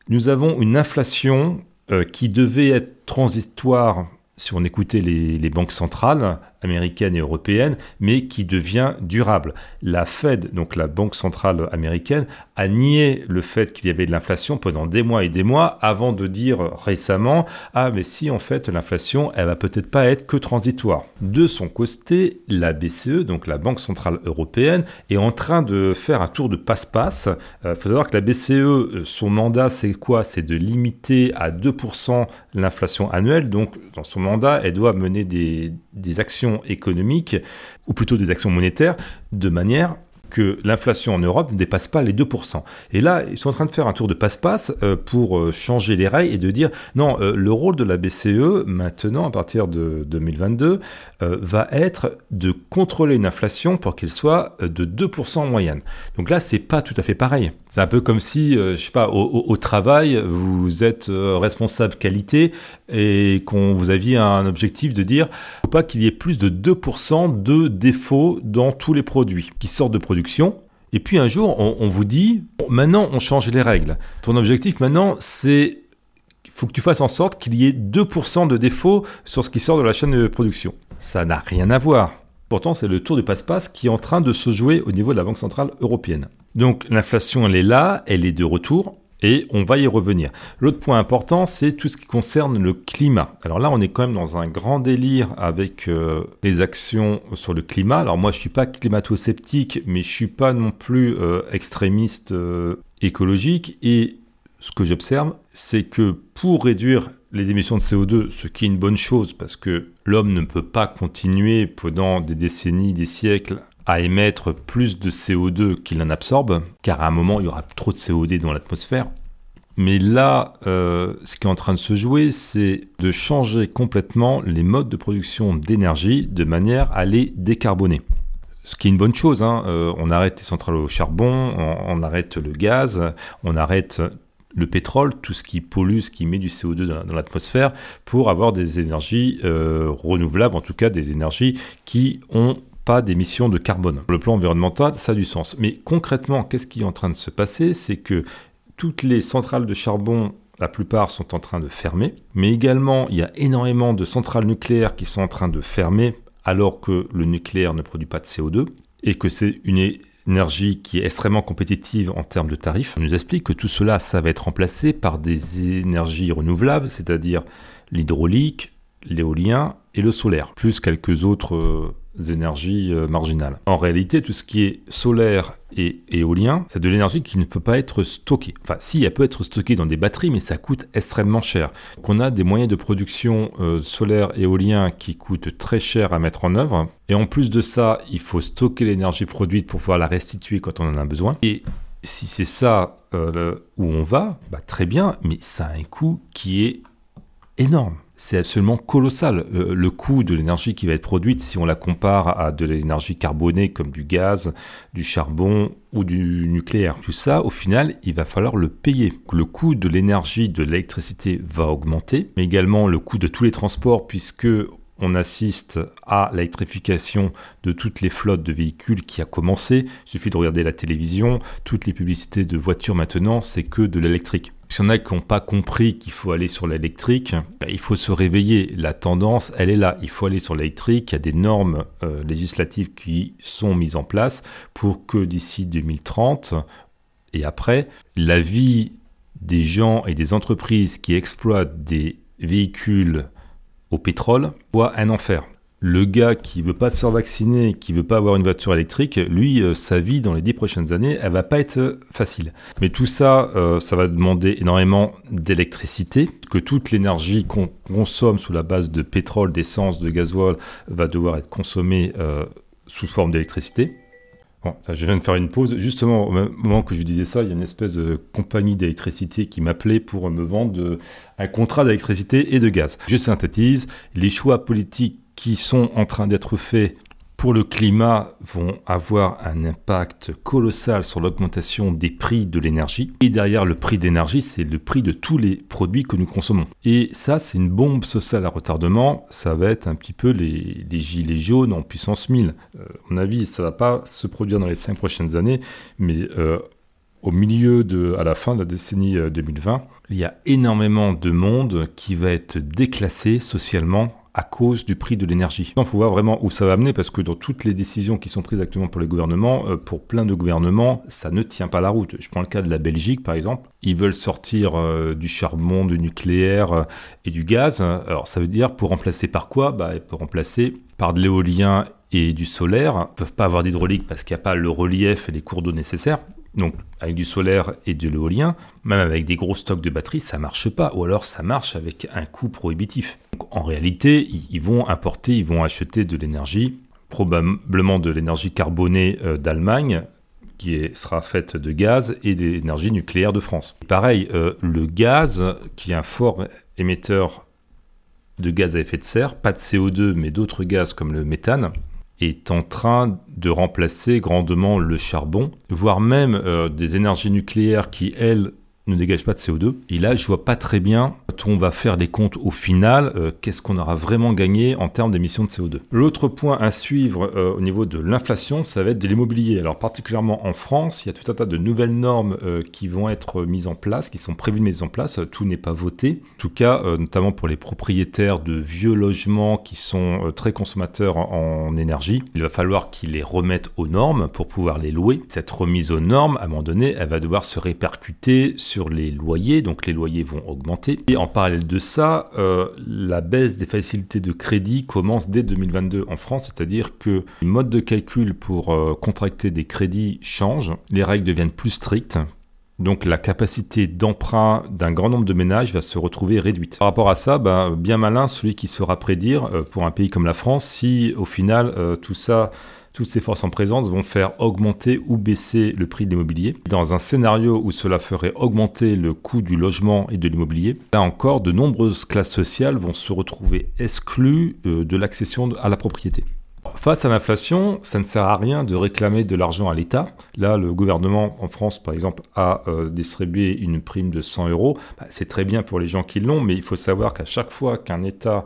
[SPEAKER 1] Nous avons une inflation euh, qui devait être transitoire si on écoutait les, banques centrales américaines et européennes, mais qui devient durable. La Fed, donc la banque centrale américaine, a nié le fait qu'il y avait de l'inflation pendant des mois et des mois avant de dire récemment ah mais si en fait l'inflation elle va peut-être pas être que transitoire. De son côté, la BCE, donc la Banque centrale européenne, est en train de faire un tour de passe-passe. Il euh, faut savoir que la BCE, euh, son mandat c'est quoi? C'est de limiter à 2% l'inflation annuelle. Donc dans son mandat, elle doit mener des, des actions économiques, ou plutôt des actions monétaires, de manière que l'inflation en Europe ne dépasse pas les 2%. Et là, ils sont en train de faire un tour de passe-passe euh, pour euh, changer les règles et de dire non, euh, le rôle de la BCE, maintenant, à partir de 2022, va être de contrôler une inflation pour qu'elle soit de 2% en moyenne. Donc là, c'est pas tout à fait pareil. C'est un peu comme si, je sais pas, au, travail, vous êtes responsable qualité et qu'on vous aviez un objectif de dire pas qu'il y ait plus de 2% de défauts dans tous les produits qui sortent de produits et puis un jour, on, vous dit, maintenant on change les règles. Ton objectif maintenant, c'est faut que tu fasses en sorte qu'il y ait 2% de défauts sur ce qui sort de la chaîne de production. Ça n'a rien à voir. Pourtant, c'est le tour du passe-passe qui est en train de se jouer au niveau de la Banque Centrale Européenne. Donc l'inflation, elle est là, elle est de retour. Et on va y revenir. L'autre point important, c'est tout ce qui concerne le climat. Alors là, on est quand même dans un grand délire avec euh, les actions sur le climat. Alors moi, je suis pas climato-sceptique, mais je suis pas non plus euh, extrémiste euh, écologique. Et ce que j'observe, c'est que pour réduire les émissions de CO2, ce qui est une bonne chose parce que l'homme ne peut pas continuer pendant des décennies, des siècles à émettre plus de CO2 qu'il en absorbe, car à un moment, il y aura trop de CO2 dans l'atmosphère. Mais là, euh, ce qui est en train de se jouer, c'est de changer complètement les modes de production d'énergie de manière à les décarboner. Ce qui est une bonne chose. Hein. Euh, on arrête les centrales au charbon, on, arrête le gaz, on arrête le pétrole, tout ce qui pollue, ce qui met du CO2 dans l'atmosphère, pour avoir des énergies euh, renouvelables, en tout cas des énergies qui ont pas d'émissions de carbone. Le plan environnemental, ça a du sens. Mais concrètement, qu'est-ce qui est en train de se passer? C'est que toutes les centrales de charbon la plupart sont en train de fermer, mais également il y a énormément de centrales nucléaires qui sont en train de fermer alors que le nucléaire ne produit pas de CO2 et que c'est une énergie qui est extrêmement compétitive en termes de tarifs. On nous explique que tout cela, ça va être remplacé par des énergies renouvelables, c'est-à-dire l'hydraulique, l'éolien et le solaire, plus quelques autres euh, énergies euh, marginales. En réalité, tout ce qui est solaire et éolien, c'est de l'énergie qui ne peut pas être stockée. Enfin, si, elle peut être stockée dans des batteries, mais ça coûte extrêmement cher. Donc, on a des moyens de production euh, solaire et éolien qui coûtent très cher à mettre en œuvre. Et en plus de ça, il faut stocker l'énergie produite pour pouvoir la restituer quand on en a besoin. Et si c'est ça euh, où on va, bah, très bien, mais ça a un coût qui est énorme c'est absolument colossal. Le, coût de l'énergie qui va être produite, si on la compare à de l'énergie carbonée comme du gaz, du charbon ou du nucléaire, tout ça, au final, il va falloir le payer. Le coût de l'énergie, de l'électricité va augmenter, mais également le coût de tous les transports, puisque on assiste à l'électrification de toutes les flottes de véhicules qui a commencé. Il suffit de regarder la télévision, toutes les publicités de voitures maintenant, c'est que de l'électrique. Si on a qui n'ont pas compris qu'il faut aller sur l'électrique, ben, il faut se réveiller. La tendance, elle est là. Il faut aller sur l'électrique. Il y a des normes euh, législatives qui sont mises en place pour que d'ici 2030 et après, la vie des gens et des entreprises qui exploitent des véhicules au pétrole soit un enfer le gars qui veut pas se faire vacciner, qui veut pas avoir une voiture électrique, lui, euh, sa vie dans les dix prochaines années, elle va pas être euh, facile. Mais tout ça, euh, ça va demander énormément d'électricité, que toute l'énergie qu'on consomme sous la base de pétrole, d'essence, de gasoil, va devoir être consommée sous forme d'électricité. Bon, je viens de faire une pause. Justement, au moment que je disais ça, il y a une espèce de compagnie d'électricité qui m'appelait pour me vendre un contrat d'électricité et de gaz. Je synthétise, les choix politiques qui sont en train d'être faits pour le climat vont avoir un impact colossal sur l'augmentation des prix de l'énergie. Et derrière le prix d'énergie, c'est le prix de tous les produits que nous consommons. Et ça, c'est une bombe sociale à retardement. Ça va être un petit peu les, gilets jaunes en puissance 1000. Euh, à mon avis, ça va pas se produire dans les cinq prochaines années, mais euh, au milieu de, à la fin de la décennie 2020, euh, il y a énormément de monde qui va être déclassé socialement à cause du prix de l'énergie. Il faut voir vraiment où ça va amener parce que dans toutes les décisions qui sont prises actuellement pour les gouvernements, euh, pour plein de gouvernements, ça ne tient pas la route. Je prends le cas de la Belgique par exemple. Ils veulent sortir euh, du charbon, du nucléaire euh, et du gaz. Alors ça veut dire pour remplacer par quoi? Bah, Pour remplacer par de l'éolien et du solaire. Ils ne peuvent pas avoir d'hydraulique parce qu'il n'y a pas le relief et les cours d'eau nécessaires. Donc avec du solaire et de l'éolien, même avec des gros stocks de batteries, ça marche pas. Ou alors ça marche avec un coût prohibitif. en réalité, ils vont importer, ils vont acheter de l'énergie, probablement de l'énergie carbonée euh, d'Allemagne, qui sera faite de gaz et d'énergie nucléaire de France. Pareil, euh, le gaz, qui est un fort émetteur de gaz à effet de serre, pas de CO2 mais d'autres gaz comme le méthane, est en train de remplacer grandement le charbon, voire même euh, des énergies nucléaires qui, elles, ne dégage pas de CO2. Et là, je vois pas très bien, quand on va faire des comptes au final, euh, qu'est-ce qu'on aura vraiment gagné en termes d'émissions de CO2. L'autre point à suivre euh, au niveau de l'inflation, ça va être de l'immobilier. Alors particulièrement en France, il y a tout un tas de nouvelles normes euh, qui vont être mises en place, qui sont prévues de mise en place. Tout n'est pas voté. En tout cas, notamment pour les propriétaires de vieux logements qui sont très consommateurs en énergie, il va falloir qu'ils les remettent aux normes pour pouvoir les louer. Cette remise aux normes, à un moment donné, elle va devoir se répercuter sur les loyers, donc les loyers vont augmenter. Et en parallèle de ça, euh, la baisse des facilités de crédit commence dès 2022 en France, c'est-à-dire que le mode de calcul pour euh, contracter des crédits change, les règles deviennent plus strictes. Donc la capacité d'emprunt d'un grand nombre de ménages va se retrouver réduite. Par rapport à ça, ben, bien malin celui qui saura prédire euh, pour un pays comme la France si au final tout ça toutes ces forces en présence vont faire augmenter ou baisser le prix de l'immobilier. Dans un scénario où cela ferait augmenter le coût du logement et de l'immobilier, là encore, de nombreuses classes sociales vont se retrouver exclues euh, de l'accession à la propriété Face à l'inflation, ça ne sert à rien de réclamer de l'argent à l'État. Là, le gouvernement en France, par exemple, a euh, distribué une prime de 100 euros. Bah, c'est très bien pour les gens qui l'ont, mais il faut savoir qu'à chaque fois qu'un État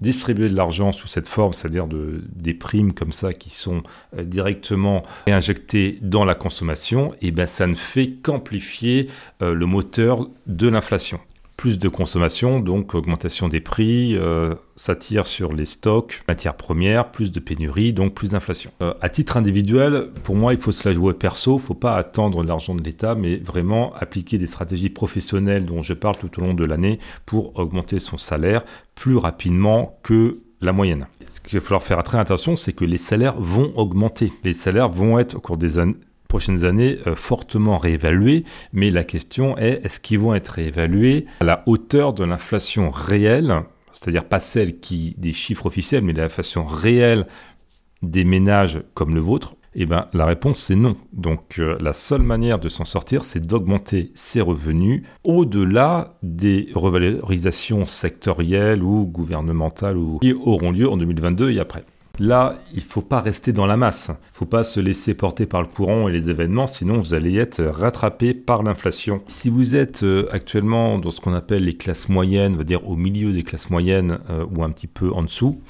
[SPEAKER 1] distribue de l'argent sous cette forme, c'est-à-dire de, des primes comme ça qui sont euh, directement réinjectées dans la consommation, et eh ben ça ne fait qu'amplifier euh, le moteur de l'inflation plus de consommation, donc augmentation des prix, euh, ça tire sur les stocks, matières premières, plus de pénurie, donc plus d'inflation. Euh, à titre individuel, pour moi, il faut se la jouer perso, faut pas attendre l'argent de l'État, mais vraiment appliquer des stratégies professionnelles dont je parle tout au long de l'année pour augmenter son salaire plus rapidement que la moyenne. Ce qu'il va falloir faire très attention, c'est que les salaires vont augmenter. Les salaires vont être au cours des années prochaines années euh, fortement réévalués, mais la question est est-ce qu'ils vont être réévalués à la hauteur de l'inflation réelle, c'est-à-dire pas celle qui des chiffres officiels, mais l'inflation réelle des ménages comme le vôtre? Eh ben, la réponse c'est non. Donc euh, la seule manière de s'en sortir, c'est d'augmenter ses revenus au-delà des revalorisations sectorielles ou gouvernementales ou qui auront lieu en 2022 et après. Là, il ne faut pas rester dans la masse. Il ne faut pas se laisser porter par le courant et les événements, sinon vous allez être rattrapé par l'inflation. Si vous êtes euh, actuellement dans ce qu'on appelle les classes moyennes, on va dire au milieu des classes moyennes euh, ou un petit peu en dessous,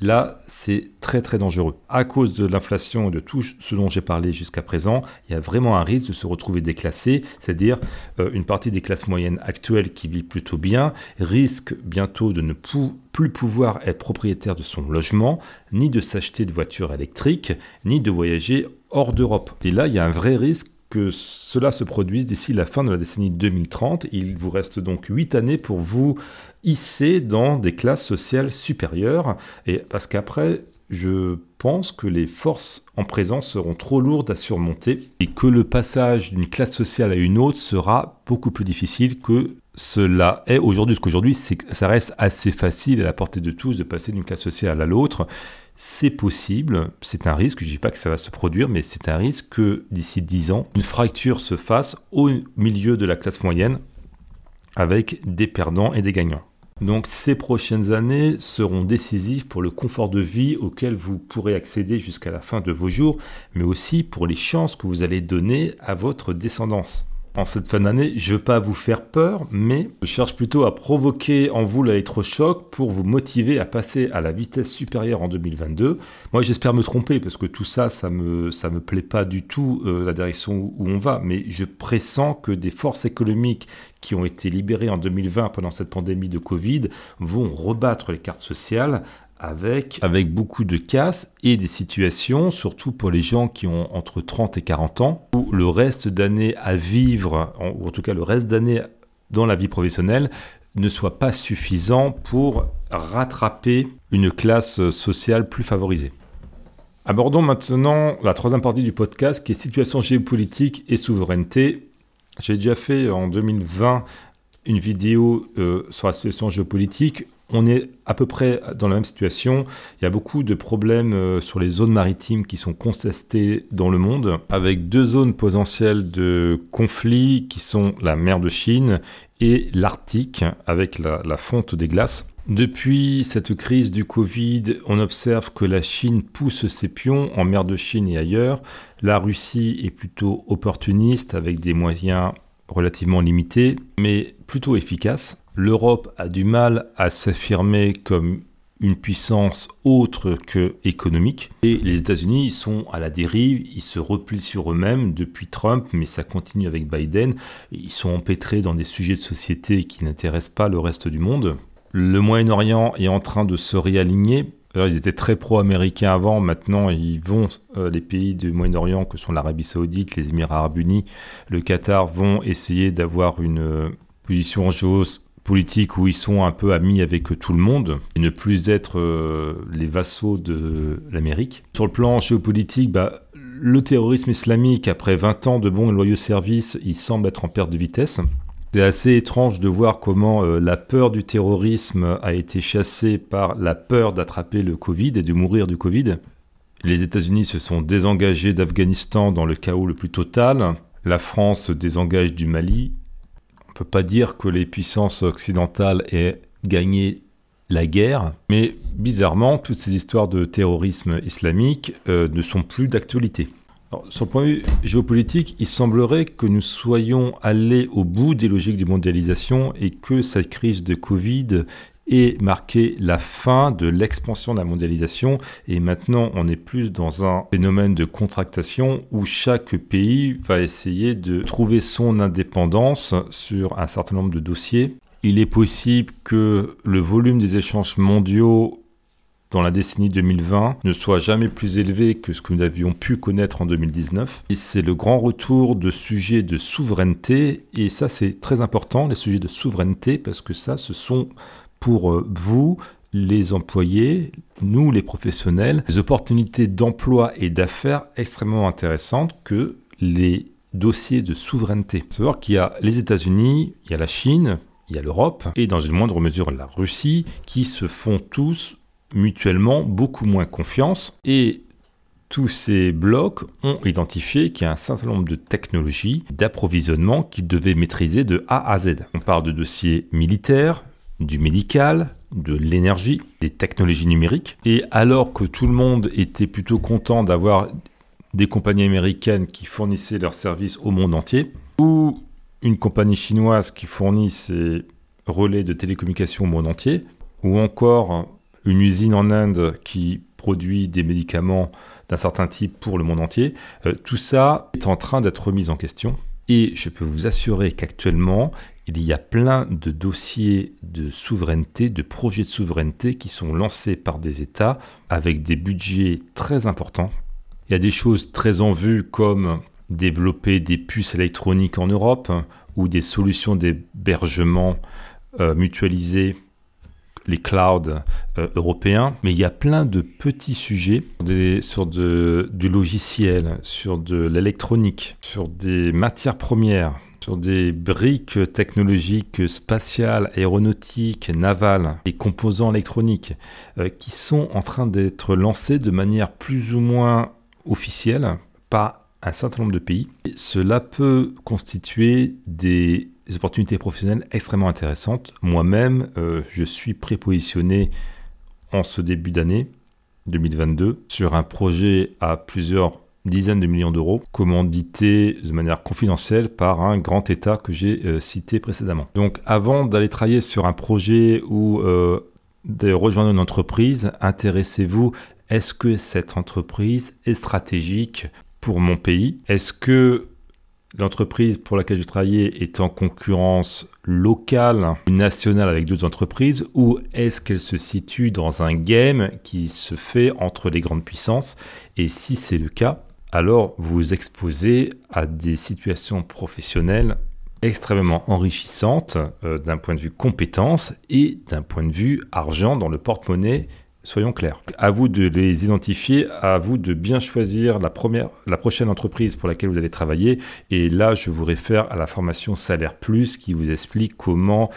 [SPEAKER 1] Là, c'est très très dangereux. À cause de l'inflation et de tout ce dont j'ai parlé jusqu'à présent, il y a vraiment un risque de se retrouver déclassé, c'est-à-dire euh, une partie des classes moyennes actuelles qui vit plutôt bien risque bientôt de ne plus pouvoir être propriétaire de son logement, ni de s'acheter de voitures électriques, ni de voyager hors d'Europe. Et là, il y a un vrai risque que cela se produise d'ici la fin de la décennie 2030. Il vous reste donc 8 années pour vous dans des classes sociales supérieures. Et parce qu'après, je pense que les forces en présence seront trop lourdes à surmonter et que le passage d'une classe sociale à une autre sera beaucoup plus difficile que cela est aujourd'hui. Parce qu'aujourd'hui, ça reste assez facile à la portée de tous de passer d'une classe sociale à l'autre. C'est possible, c'est un risque, je ne dis pas que ça va se produire, mais c'est un risque que d'ici 10 ans, une fracture se fasse au milieu de la classe moyenne avec des perdants et des gagnants. Donc ces prochaines années seront décisives pour le confort de vie auquel vous pourrez accéder jusqu'à la fin de vos jours, mais aussi pour les chances que vous allez donner à votre descendance en cette fin d'année, je ne veux pas vous faire peur, mais je cherche plutôt à provoquer en vous l'électrochoc pour vous motiver à passer à la vitesse supérieure en 2022. Moi, j'espère me tromper parce que tout ça, ça me, me plaît pas du tout euh, la direction où on va, mais je pressens que des forces économiques qui ont été libérées en 2020 pendant cette pandémie de Covid vont rebattre les cartes sociales avec, beaucoup de casse et des situations, surtout pour les gens qui ont entre 30 et 40 ans, où le reste d'année à vivre, ou en tout cas le reste d'année dans la vie professionnelle, ne soit pas suffisant pour rattraper une classe sociale plus favorisée. Abordons maintenant la troisième partie du podcast qui est situation géopolitique et souveraineté. J'ai déjà fait en 2020 une vidéo euh, sur la situation géopolitique on est à peu près dans la même situation. Il y a beaucoup de problèmes euh, sur les zones maritimes qui sont contestées dans le monde, avec deux zones potentielles de conflit qui sont la mer de Chine et l'Arctique, avec la, la fonte des glaces. Depuis cette crise du Covid, on observe que la Chine pousse ses pions en mer de Chine et ailleurs. La Russie est plutôt opportuniste avec des moyens relativement limités, mais plutôt efficaces l'Europe a du mal à s'affirmer comme une puissance autre que économique. Et les États-Unis sont à la dérive, ils se replient sur eux-mêmes depuis Trump, mais ça continue avec Biden. Ils sont empêtrés dans des sujets de société qui n'intéressent pas le reste du monde. Le Moyen-Orient est en train de se réaligner. Alors, ils étaient très pro-américains avant, maintenant ils vont, euh, les pays du Moyen-Orient que sont l'Arabie Saoudite, les Émirats Arabes Unis, le Qatar, vont essayer d'avoir une euh, position géopolitique politique où ils sont un peu amis avec tout le monde et ne plus être euh, les vassaux de l'Amérique. Sur le plan géopolitique, bah, le terrorisme islamique, après 20 ans de bons et loyaux services, il semble être en perte de vitesse. C'est assez étrange de voir comment euh, la peur du terrorisme a été chassée par la peur d'attraper le Covid et de mourir du Covid. Les États-Unis se sont désengagés d'Afghanistan dans le chaos le plus total. La France se désengage du Mali peut pas dire que les puissances occidentales aient gagné la guerre. Mais bizarrement, toutes ces histoires de terrorisme islamique euh, ne sont plus d'actualité. Sur le point de vue géopolitique, il semblerait que nous soyons allés au bout des logiques de mondialisation et que cette crise de Covid ait marqué la fin de l'expansion de la mondialisation. Et maintenant, on est plus dans un phénomène de contractation où chaque pays va essayer de trouver son indépendance sur un certain nombre de dossiers. Il est possible que le volume des échanges mondiaux dans la décennie 2020 ne soit jamais plus élevé que ce que nous avions pu connaître en 2019. Et c'est le grand retour de sujets de souveraineté. Et ça, c'est très important, les sujets de souveraineté, parce que ça, ce sont pour euh, vous, les employés, nous, les professionnels, des opportunités d'emploi et d'affaires extrêmement intéressantes que les dossiers de souveraineté. Il faut savoir qu'il y a les États-Unis, il y a la Chine, il y a l'Europe et dans une moindre mesure la Russie qui se font tous mutuellement beaucoup moins confiance et tous ces blocs ont identifié qu'il y a un certain nombre de technologies d'approvisionnement qu'ils devaient maîtriser de A à Z. On parle de dossiers militaires, du médical, de l'énergie, des technologies numériques. Et alors que tout le monde était plutôt content d'avoir des compagnies américaines qui fournissaient leurs services au monde entier, ou une compagnie chinoise qui fournit ses relais de télécommunications au monde entier, ou encore une usine en Inde qui produit des médicaments d'un certain type pour le monde entier, euh, tout ça est en train d'être remis en question. Et je peux vous assurer qu'actuellement, il y a plein de dossiers de souveraineté, de projets de souveraineté qui sont lancés par des États avec des budgets très importants. Il y a des choses très en vue comme développer des puces électroniques en Europe ou des solutions d'hébergement euh, mutualisées les clouds euh, européens, mais il y a plein de petits sujets sur du logiciel, sur de l'électronique, sur des matières premières, sur des briques technologiques spatiales, aéronautiques, navales, des composants électroniques, euh, qui sont en train d'être lancés de manière plus ou moins officielle par un certain nombre de pays. cela peut constituer des opportunités professionnelles extrêmement intéressantes. Moi-même, euh, je suis prépositionné en ce début d'année 2022 sur un projet à plusieurs dizaines de millions d'euros, commandité de manière confidentielle par un grand État que j'ai euh, cité précédemment. Donc avant d'aller travailler sur un projet ou euh, de rejoindre une entreprise, intéressez-vous, est-ce que cette entreprise est stratégique pour mon pays? Est-ce que l'entreprise pour laquelle je travaillais est en concurrence locale nationale avec d'autres entreprises ou est-ce qu'elle se situe dans un game qui se fait entre les grandes puissances? Et si c'est le cas, alors vous vous exposez à des situations professionnelles extrêmement enrichissantes euh, d'un point de vue compétence et d'un point de vue argent dans le porte-monnaie Soyons clairs. À vous de les identifier, à vous de bien choisir la, première, la prochaine entreprise pour laquelle vous allez travailler. Et là, je vous réfère à la formation Salaire Plus qui vous explique comment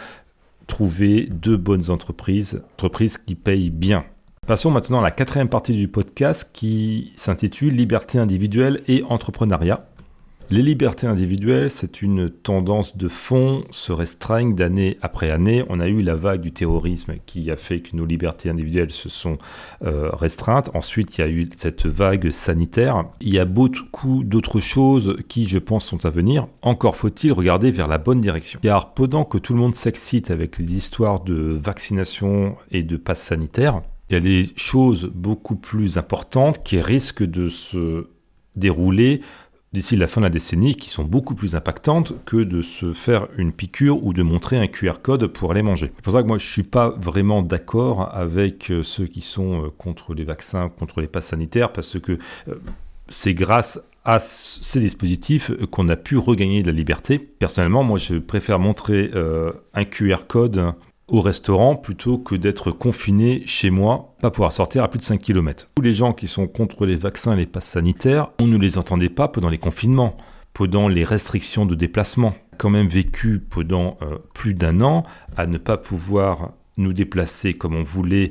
[SPEAKER 1] trouver deux bonnes entreprises, entreprises qui payent bien. Passons maintenant à la quatrième partie du podcast qui s'intitule Liberté individuelle et entrepreneuriat. Les libertés individuelles, c'est une tendance de fond, se restreignent d'année après année. On a eu la vague du terrorisme qui a fait que nos libertés individuelles se sont euh, restreintes. Ensuite, il y a eu cette vague sanitaire. Il y a beaucoup d'autres choses qui, je pense, sont à venir. Encore faut-il regarder vers la bonne direction. Car pendant que tout le monde s'excite avec les histoires de vaccination et de passe sanitaire, il y a des choses beaucoup plus importantes qui risquent de se dérouler d'ici la fin de la décennie qui sont beaucoup plus impactantes que de se faire une piqûre ou de montrer un QR code pour aller manger. C'est pour ça que moi je suis pas vraiment d'accord avec euh, ceux qui sont euh, contre les vaccins, contre les passes sanitaires, parce que euh, c'est grâce à ces dispositifs qu'on a pu regagner de la liberté. Personnellement, moi je préfère montrer un QR code au restaurant plutôt que d'être confiné chez moi, pas pouvoir sortir à plus de 5 km. Tous les gens qui sont contre les vaccins et les passes sanitaires, on ne les entendait pas pendant les confinements, pendant les restrictions de déplacement. Quand même vécu pendant euh, plus d'un an à ne pas pouvoir nous déplacer comme on voulait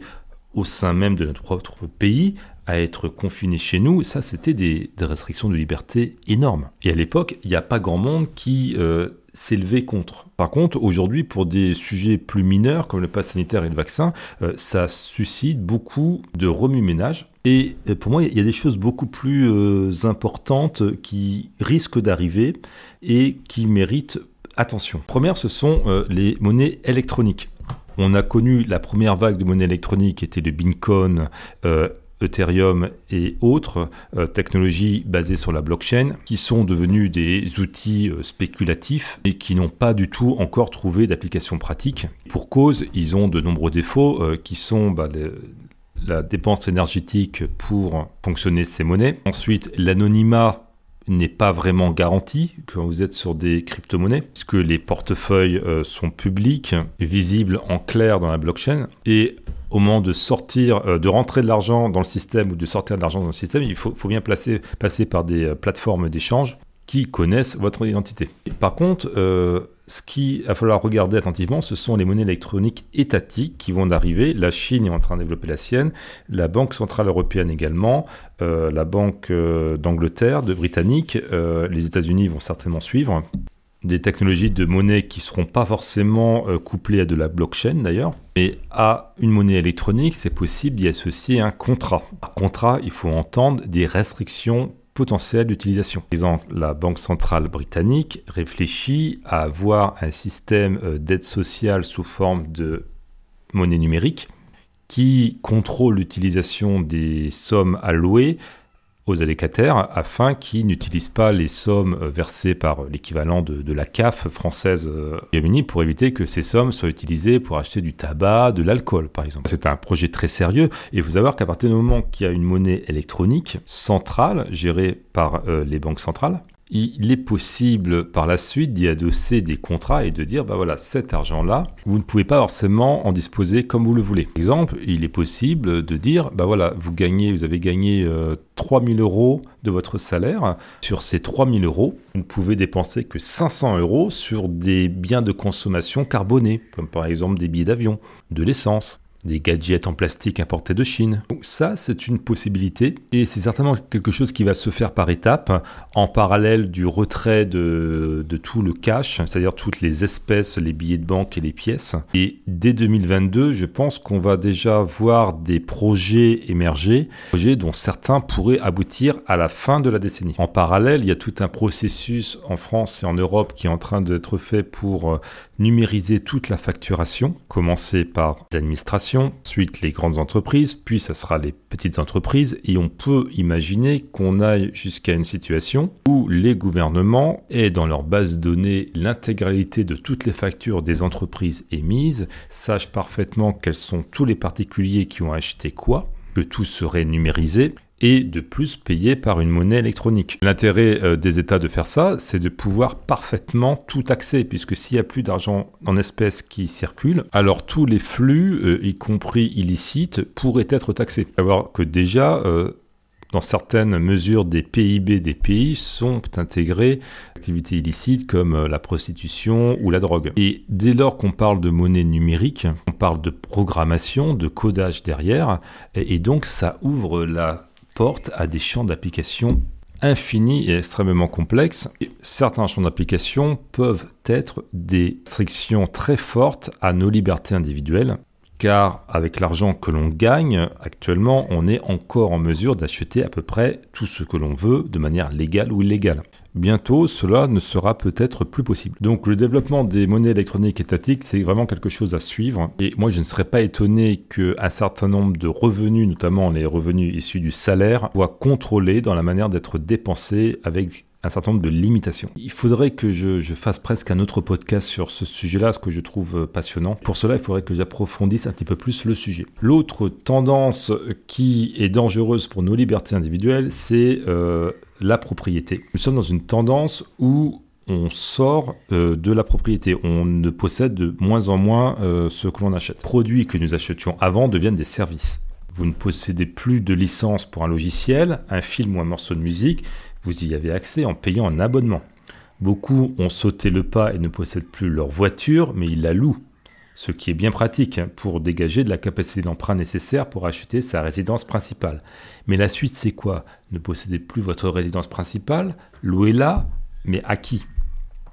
[SPEAKER 1] au sein même de notre propre pays, à être confiné chez nous, ça c'était des, restrictions de liberté énormes. Et à l'époque, il n'y a pas grand monde qui euh, s'élever contre. Par contre, aujourd'hui, pour des sujets plus mineurs comme le pass sanitaire et le vaccin, euh, ça suscite beaucoup de remue-ménage. Et euh, pour moi, il y a des choses beaucoup plus euh, importantes qui risquent d'arriver et qui méritent attention. Première, ce sont les monnaies électroniques. On a connu la première vague de monnaie électronique qui était le Bitcoin, Ethereum et autres euh, technologies basées sur la blockchain qui sont devenues des outils euh, spéculatifs et qui n'ont pas du tout encore trouvé d'application pratique. Pour cause, ils ont de nombreux défauts euh, qui sont bah, la dépense énergétique pour fonctionner ces monnaies. Ensuite, l'anonymat n'est pas vraiment garanti quand vous êtes sur des crypto-monnaies, puisque les portefeuilles sont publics, visibles en clair dans la blockchain, et au moment de sortir, euh, de rentrer de l'argent dans le système ou de sortir de l'argent dans le système, il faut, bien passer par des euh, plateformes d'échange qui connaissent votre identité. par contre, euh, ce qu'il va falloir regarder attentivement, ce sont les monnaies électroniques étatiques qui vont arriver. La Chine est en train de développer la sienne, la Banque Centrale Européenne également, la Banque d'Angleterre, de Britannique, les États-Unis vont certainement suivre des technologies de monnaie qui ne seront pas forcément euh, couplées à de la blockchain d'ailleurs, mais à une monnaie électronique, c'est possible d'y associer un contrat. Par contrat, il faut entendre des restrictions potentielles d'utilisation. Par exemple, la Banque centrale britannique réfléchit à avoir un système euh, d'aide sociale sous forme de monnaie numérique qui contrôle l'utilisation des sommes allouées aux allocataires afin qu'ils n'utilisent pas les sommes euh, versées par l'équivalent de, la CAF française euh, au pour éviter que ces sommes soient utilisées pour acheter du tabac, de l'alcool par exemple. C'est un projet très sérieux et il faut savoir qu'à partir du moment qu'il y a une monnaie électronique centrale gérée par euh, les banques centrales, il est possible par la suite d'y adosser des contrats et de dire, bah voilà, cet argent-là, vous ne pouvez pas forcément en disposer comme vous le voulez. Par exemple, il est possible de dire, bah voilà, vous gagnez, vous avez gagné 3000 euh, euros de votre salaire. Sur ces 3000 euros, vous ne pouvez dépenser que 500 euros sur des biens de consommation carbonés, comme par exemple des billets d'avion, de l'essence des gadgets en plastique importés de Chine. Donc ça, c'est une possibilité et c'est certainement quelque chose qui va se faire par étapes en parallèle du retrait de, tout le cash, c'est-à-dire toutes les espèces, les billets de banque et les pièces. Et dès 2022, je pense qu'on va déjà voir des projets émerger, projets dont certains pourraient aboutir à la fin de la décennie. En parallèle, il y a tout un processus en France et en Europe qui est en train d'être fait pour numériser toute la facturation, commencer par l'administration, ensuite les grandes entreprises, puis ce sera les petites entreprises, et on peut imaginer qu'on aille jusqu'à une situation où les gouvernements aient dans leur base de données l'intégralité de toutes les factures des entreprises émises, sachent parfaitement quels sont tous les particuliers qui ont acheté quoi, que tout serait numérisé, et de plus payer par une monnaie électronique. L'intérêt euh, des États de faire ça, c'est de pouvoir parfaitement tout taxer, puisque s'il n'y a plus d'argent en espèces qui circule, alors tous les flux, euh, y compris illicites, pourraient être taxés. Alors que déjà, euh, dans certaines mesures des PIB des pays sont intégrées activités illicites comme la prostitution ou la drogue. Et dès lors qu'on parle de monnaie numérique, on parle de programmation, de codage derrière, et donc ça ouvre la à des champs d'application infinis et extrêmement complexes. certains champs d'application peuvent être des restrictions très fortes à nos libertés individuelles, car avec l'argent que l'on gagne actuellement, on est encore en mesure d'acheter à peu près tout ce que l'on veut de manière légale ou illégale. Bientôt, cela ne sera peut-être plus possible. Donc le développement des monnaies électroniques étatiques, c'est vraiment quelque chose à suivre. Et moi, je ne serais pas étonné qu'un certain nombre de revenus, notamment les revenus issus du salaire, soient contrôlés dans la manière d'être dépensés avec un certain nombre de limitations. Il faudrait que je, fasse presque un autre podcast sur ce sujet-là, ce que je trouve passionnant. Pour cela, il faudrait que j'approfondisse un petit peu plus le sujet. L'autre tendance qui est dangereuse pour nos libertés individuelles, c'est euh, la propriété. Nous sommes dans une tendance où on sort euh, de la propriété. On ne possède de moins en moins euh, ce que l'on achète. Les produits que nous achetions avant deviennent des services. Vous ne possédez plus de licence pour un logiciel, un film ou un morceau de musique, vous y avez accès en payant un abonnement. Beaucoup ont sauté le pas et ne possèdent plus leur voiture, mais ils la louent. Ce qui est bien pratique hein, pour dégager de la capacité d'emprunt nécessaire pour acheter sa résidence principale. Mais la suite, c'est quoi? Ne possédez plus votre résidence principale, louez-la, mais à qui?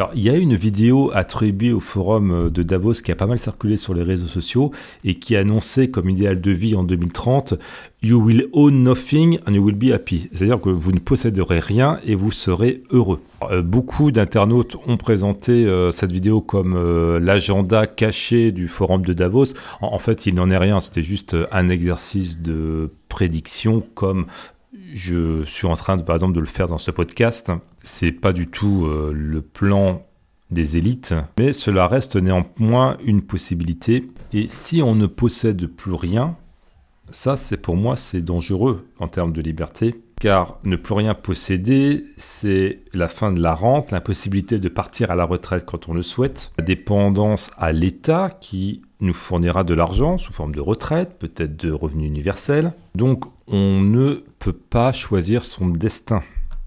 [SPEAKER 1] Alors, il y a une vidéo attribuée au forum de Davos qui a pas mal circulé sur les réseaux sociaux et qui annonçait comme idéal de vie en 2030 You will own nothing and you will be happy. C'est-à-dire que vous ne posséderez rien et vous serez heureux. Euh, beaucoup d'internautes ont présenté euh, cette vidéo comme euh, l'agenda caché du forum de Davos. En, fait, il n'en est rien. C'était juste un exercice de prédiction comme je suis en train, de, par exemple, de le faire dans ce podcast. C'est pas du tout le plan des élites, mais cela reste néanmoins une possibilité. Et si on ne possède plus rien, ça, c'est pour moi, c'est dangereux en termes de liberté, car ne plus rien posséder, c'est la fin de la rente, l'impossibilité de partir à la retraite quand on le souhaite, la dépendance à l'État qui nous fournira de l'argent sous forme de retraite, peut-être de revenus universels. Donc, on ne peut pas choisir son destin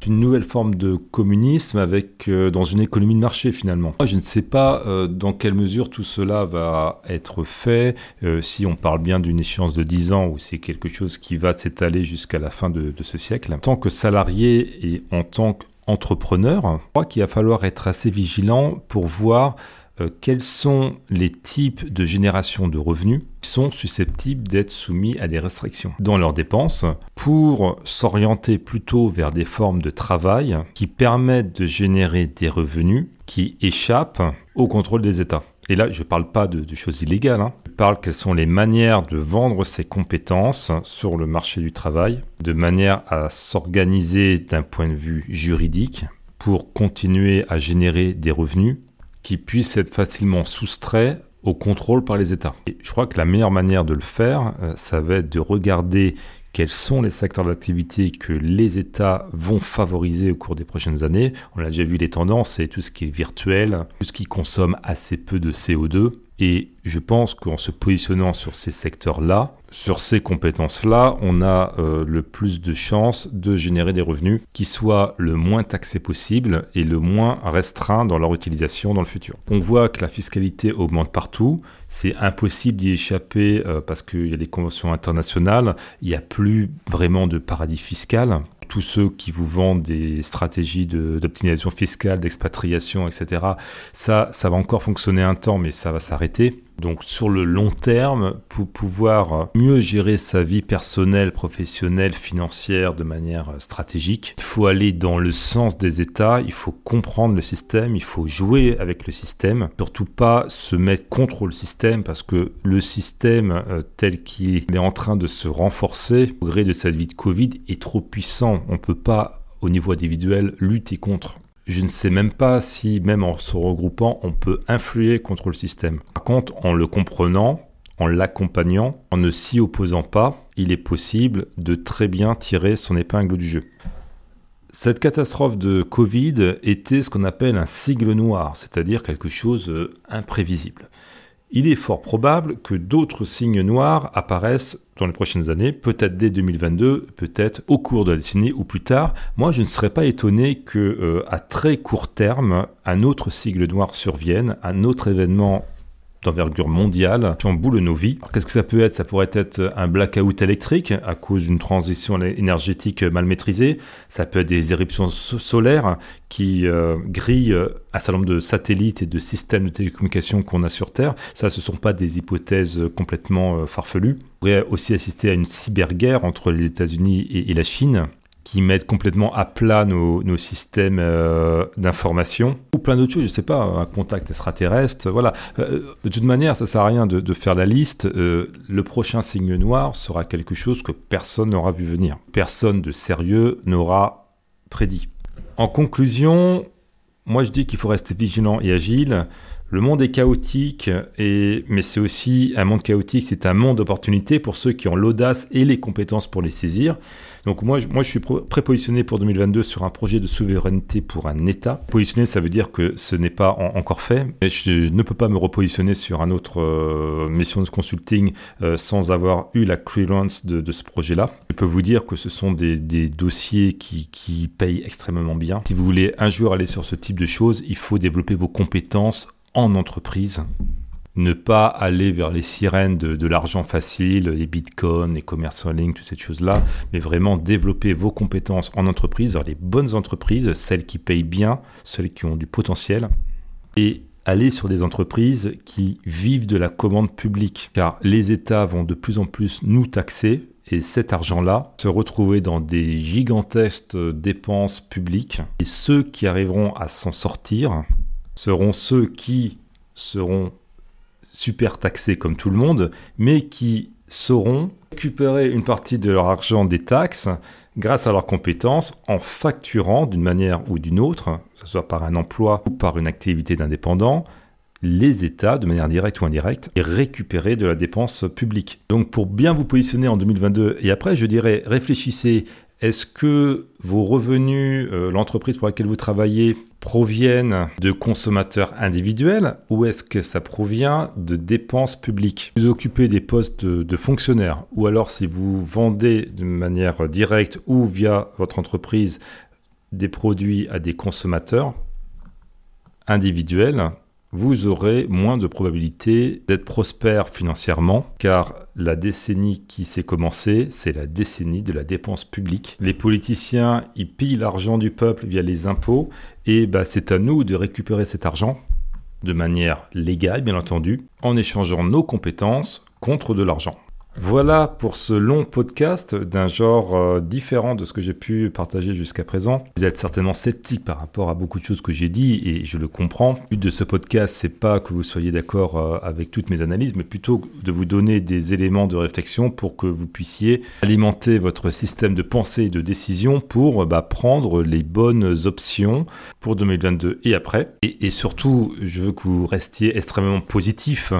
[SPEAKER 1] une nouvelle forme de communisme avec euh, dans une économie de marché finalement. Je ne sais pas euh, dans quelle mesure tout cela va être fait, euh, si on parle bien d'une échéance de 10 ans ou c'est quelque chose qui va s'étaler jusqu'à la fin de, de, ce siècle. En tant que salarié et en tant qu'entrepreneur, je crois qu'il va falloir être assez vigilant pour voir euh, quels sont les types de génération de revenus qui sont susceptibles d'être soumis à des restrictions dans leurs dépenses pour s'orienter plutôt vers des formes de travail qui permettent de générer des revenus qui échappent au contrôle des États? Et là, je ne parle pas de, choses illégales, hein. je parle quelles sont les manières de vendre ces compétences sur le marché du travail, de manière à s'organiser d'un point de vue juridique pour continuer à générer des revenus qui puissent être facilement soustraits au contrôle par les États. Et je crois que la meilleure manière de le faire, euh, ça va être de regarder quels sont les secteurs d'activité que les États vont favoriser au cours des prochaines années. On a déjà vu les tendances, c'est tout ce qui est virtuel, tout ce qui consomme assez peu de CO2. Et je pense qu'en se positionnant sur ces secteurs-là, sur ces compétences-là, on a euh, le plus de chances de générer des revenus qui soient le moins taxés possible et le moins restreints dans leur utilisation dans le futur. On voit que la fiscalité augmente partout. C'est impossible d'y échapper euh, parce qu'il y a des conventions internationales. Il n'y a plus vraiment de paradis fiscal tous ceux qui vous vendent des stratégies d'optimisation fiscale, d'expatriation, etc., ça, ça va encore fonctionner un temps, mais ça va s'arrêter. Donc sur le long terme, pour pouvoir mieux gérer sa vie personnelle, professionnelle, financière de manière stratégique, il faut aller dans le sens des États, il faut comprendre le système, il faut jouer avec le système, surtout pas se mettre contre le système parce que le système euh, tel qu'il est en train de se renforcer au gré de cette vie de Covid est trop puissant. On ne peut pas au niveau individuel lutter contre. Je ne sais même pas si, même en se regroupant, on peut influer contre le système. Par contre, en le comprenant, en l'accompagnant, en ne s'y opposant pas, il est possible de très bien tirer son épingle du jeu. Cette catastrophe de Covid était ce qu'on appelle un sigle noir, c'est-à-dire quelque chose d'imprévisible il est fort probable que d'autres signes noirs apparaissent dans les prochaines années, peut-être dès 2022, peut-être au cours de la décennie ou plus tard. Moi, je ne serais pas étonné que euh, à très court terme, un autre sigle noir survienne, un autre événement d'envergure mondiale chamboule nos vies. Qu'est-ce que ça peut être? Ça pourrait être un blackout électrique à cause d'une transition énergétique mal maîtrisée. Ça peut être des éruptions solaires qui euh, grillent un certain nombre de satellites et de systèmes de télécommunications qu'on a sur Terre. Ça, ce ne sont pas des hypothèses complètement euh, farfelues. On pourrait aussi assister à une cyberguerre entre les États-Unis et la Chine qui mettent complètement à plat nos, systèmes euh, d'information, ou plein d'autres choses, je ne sais pas, un contact extraterrestre, voilà. Euh, de toute manière, ça ne sert à rien de, faire la liste. Euh, le prochain signe noir sera quelque chose que personne n'aura vu venir. Personne de sérieux n'aura prédit. En conclusion, moi je dis qu'il faut rester vigilant et agile. Le monde est chaotique, et, mais c'est aussi un monde chaotique, c'est un monde d'opportunités pour ceux qui ont l'audace et les compétences pour les saisir. Donc moi, moi je suis prépositionné pour 2022 sur un projet de souveraineté pour un État. Positionné, ça veut dire que ce n'est pas encore fait. Je, ne peux pas me repositionner sur un autre euh, mission de consulting euh, sans avoir eu la clearance de, ce projet-là. Je peux vous dire que ce sont des, dossiers qui payent extrêmement bien. Si vous voulez un jour aller sur ce type de choses, il faut développer vos compétences en entreprise Ne pas aller vers les sirènes de, l'argent facile, les bitcoins, les commerces en ligne, toutes ces choses-là, mais vraiment développer vos compétences en entreprise, dans les bonnes entreprises, celles qui payent bien, celles qui ont du potentiel, et aller sur des entreprises qui vivent de la commande publique, car les États vont de plus en plus nous taxer et cet argent-là se retrouver dans des gigantesques dépenses publiques. Et ceux qui arriveront à s'en sortir seront ceux qui seront super taxés comme tout le monde, mais qui sauront récupérer une partie de leur argent des taxes grâce à leurs compétences en facturant d'une manière ou d'une autre, que ce soit par un emploi ou par une activité d'indépendant, les États, de manière directe ou indirecte, et récupérer de la dépense publique. Donc pour bien vous positionner en 2022 et après, je dirais, réfléchissez, est-ce que vos revenus, euh, l'entreprise pour laquelle vous travaillez, proviennent de consommateurs individuels ou est-ce que ça provient de dépenses publiques? Vous occupez des postes de, fonctionnaires ou alors si vous vendez de manière directe ou via votre entreprise des produits à des consommateurs individuels, vous aurez moins de probabilité d'être prospère financièrement, car la décennie qui s'est commencée, c'est la décennie de la dépense publique. Les politiciens, ils pillent l'argent du peuple via les impôts, et bah, c'est à nous de récupérer cet argent de manière légale, bien entendu, en échangeant nos compétences contre de l'argent. Voilà pour ce long podcast d'un genre euh, différent de ce que j'ai pu partager jusqu'à présent. Vous êtes certainement sceptique par rapport à beaucoup de choses que j'ai dit et je le comprends. Le but de ce podcast, c'est pas que vous soyez d'accord euh, avec toutes mes analyses, mais plutôt de vous donner des éléments de réflexion pour que vous puissiez alimenter votre système de pensée et de décision pour bah, prendre les bonnes options pour 2022 et après. et surtout, je veux que vous restiez extrêmement positif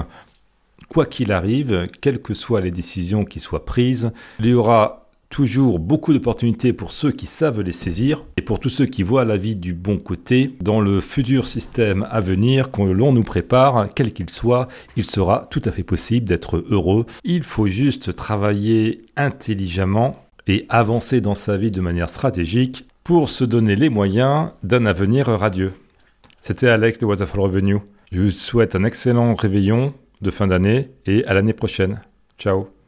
[SPEAKER 1] quoi qu'il arrive, quelles que soient les décisions qui soient prises, il y aura toujours beaucoup d'opportunités pour ceux qui savent les saisir et pour tous ceux qui voient la vie du bon côté. Dans le futur système à venir que l'on nous prépare, quel qu'il soit, il sera tout à fait possible d'être heureux. Il faut juste travailler intelligemment et avancer dans sa vie de manière stratégique pour se donner les moyens d'un avenir radieux. C'était Alex de Waterfall Revenue. Je vous souhaite un excellent réveillon de fin d'année et à l'année prochaine. Ciao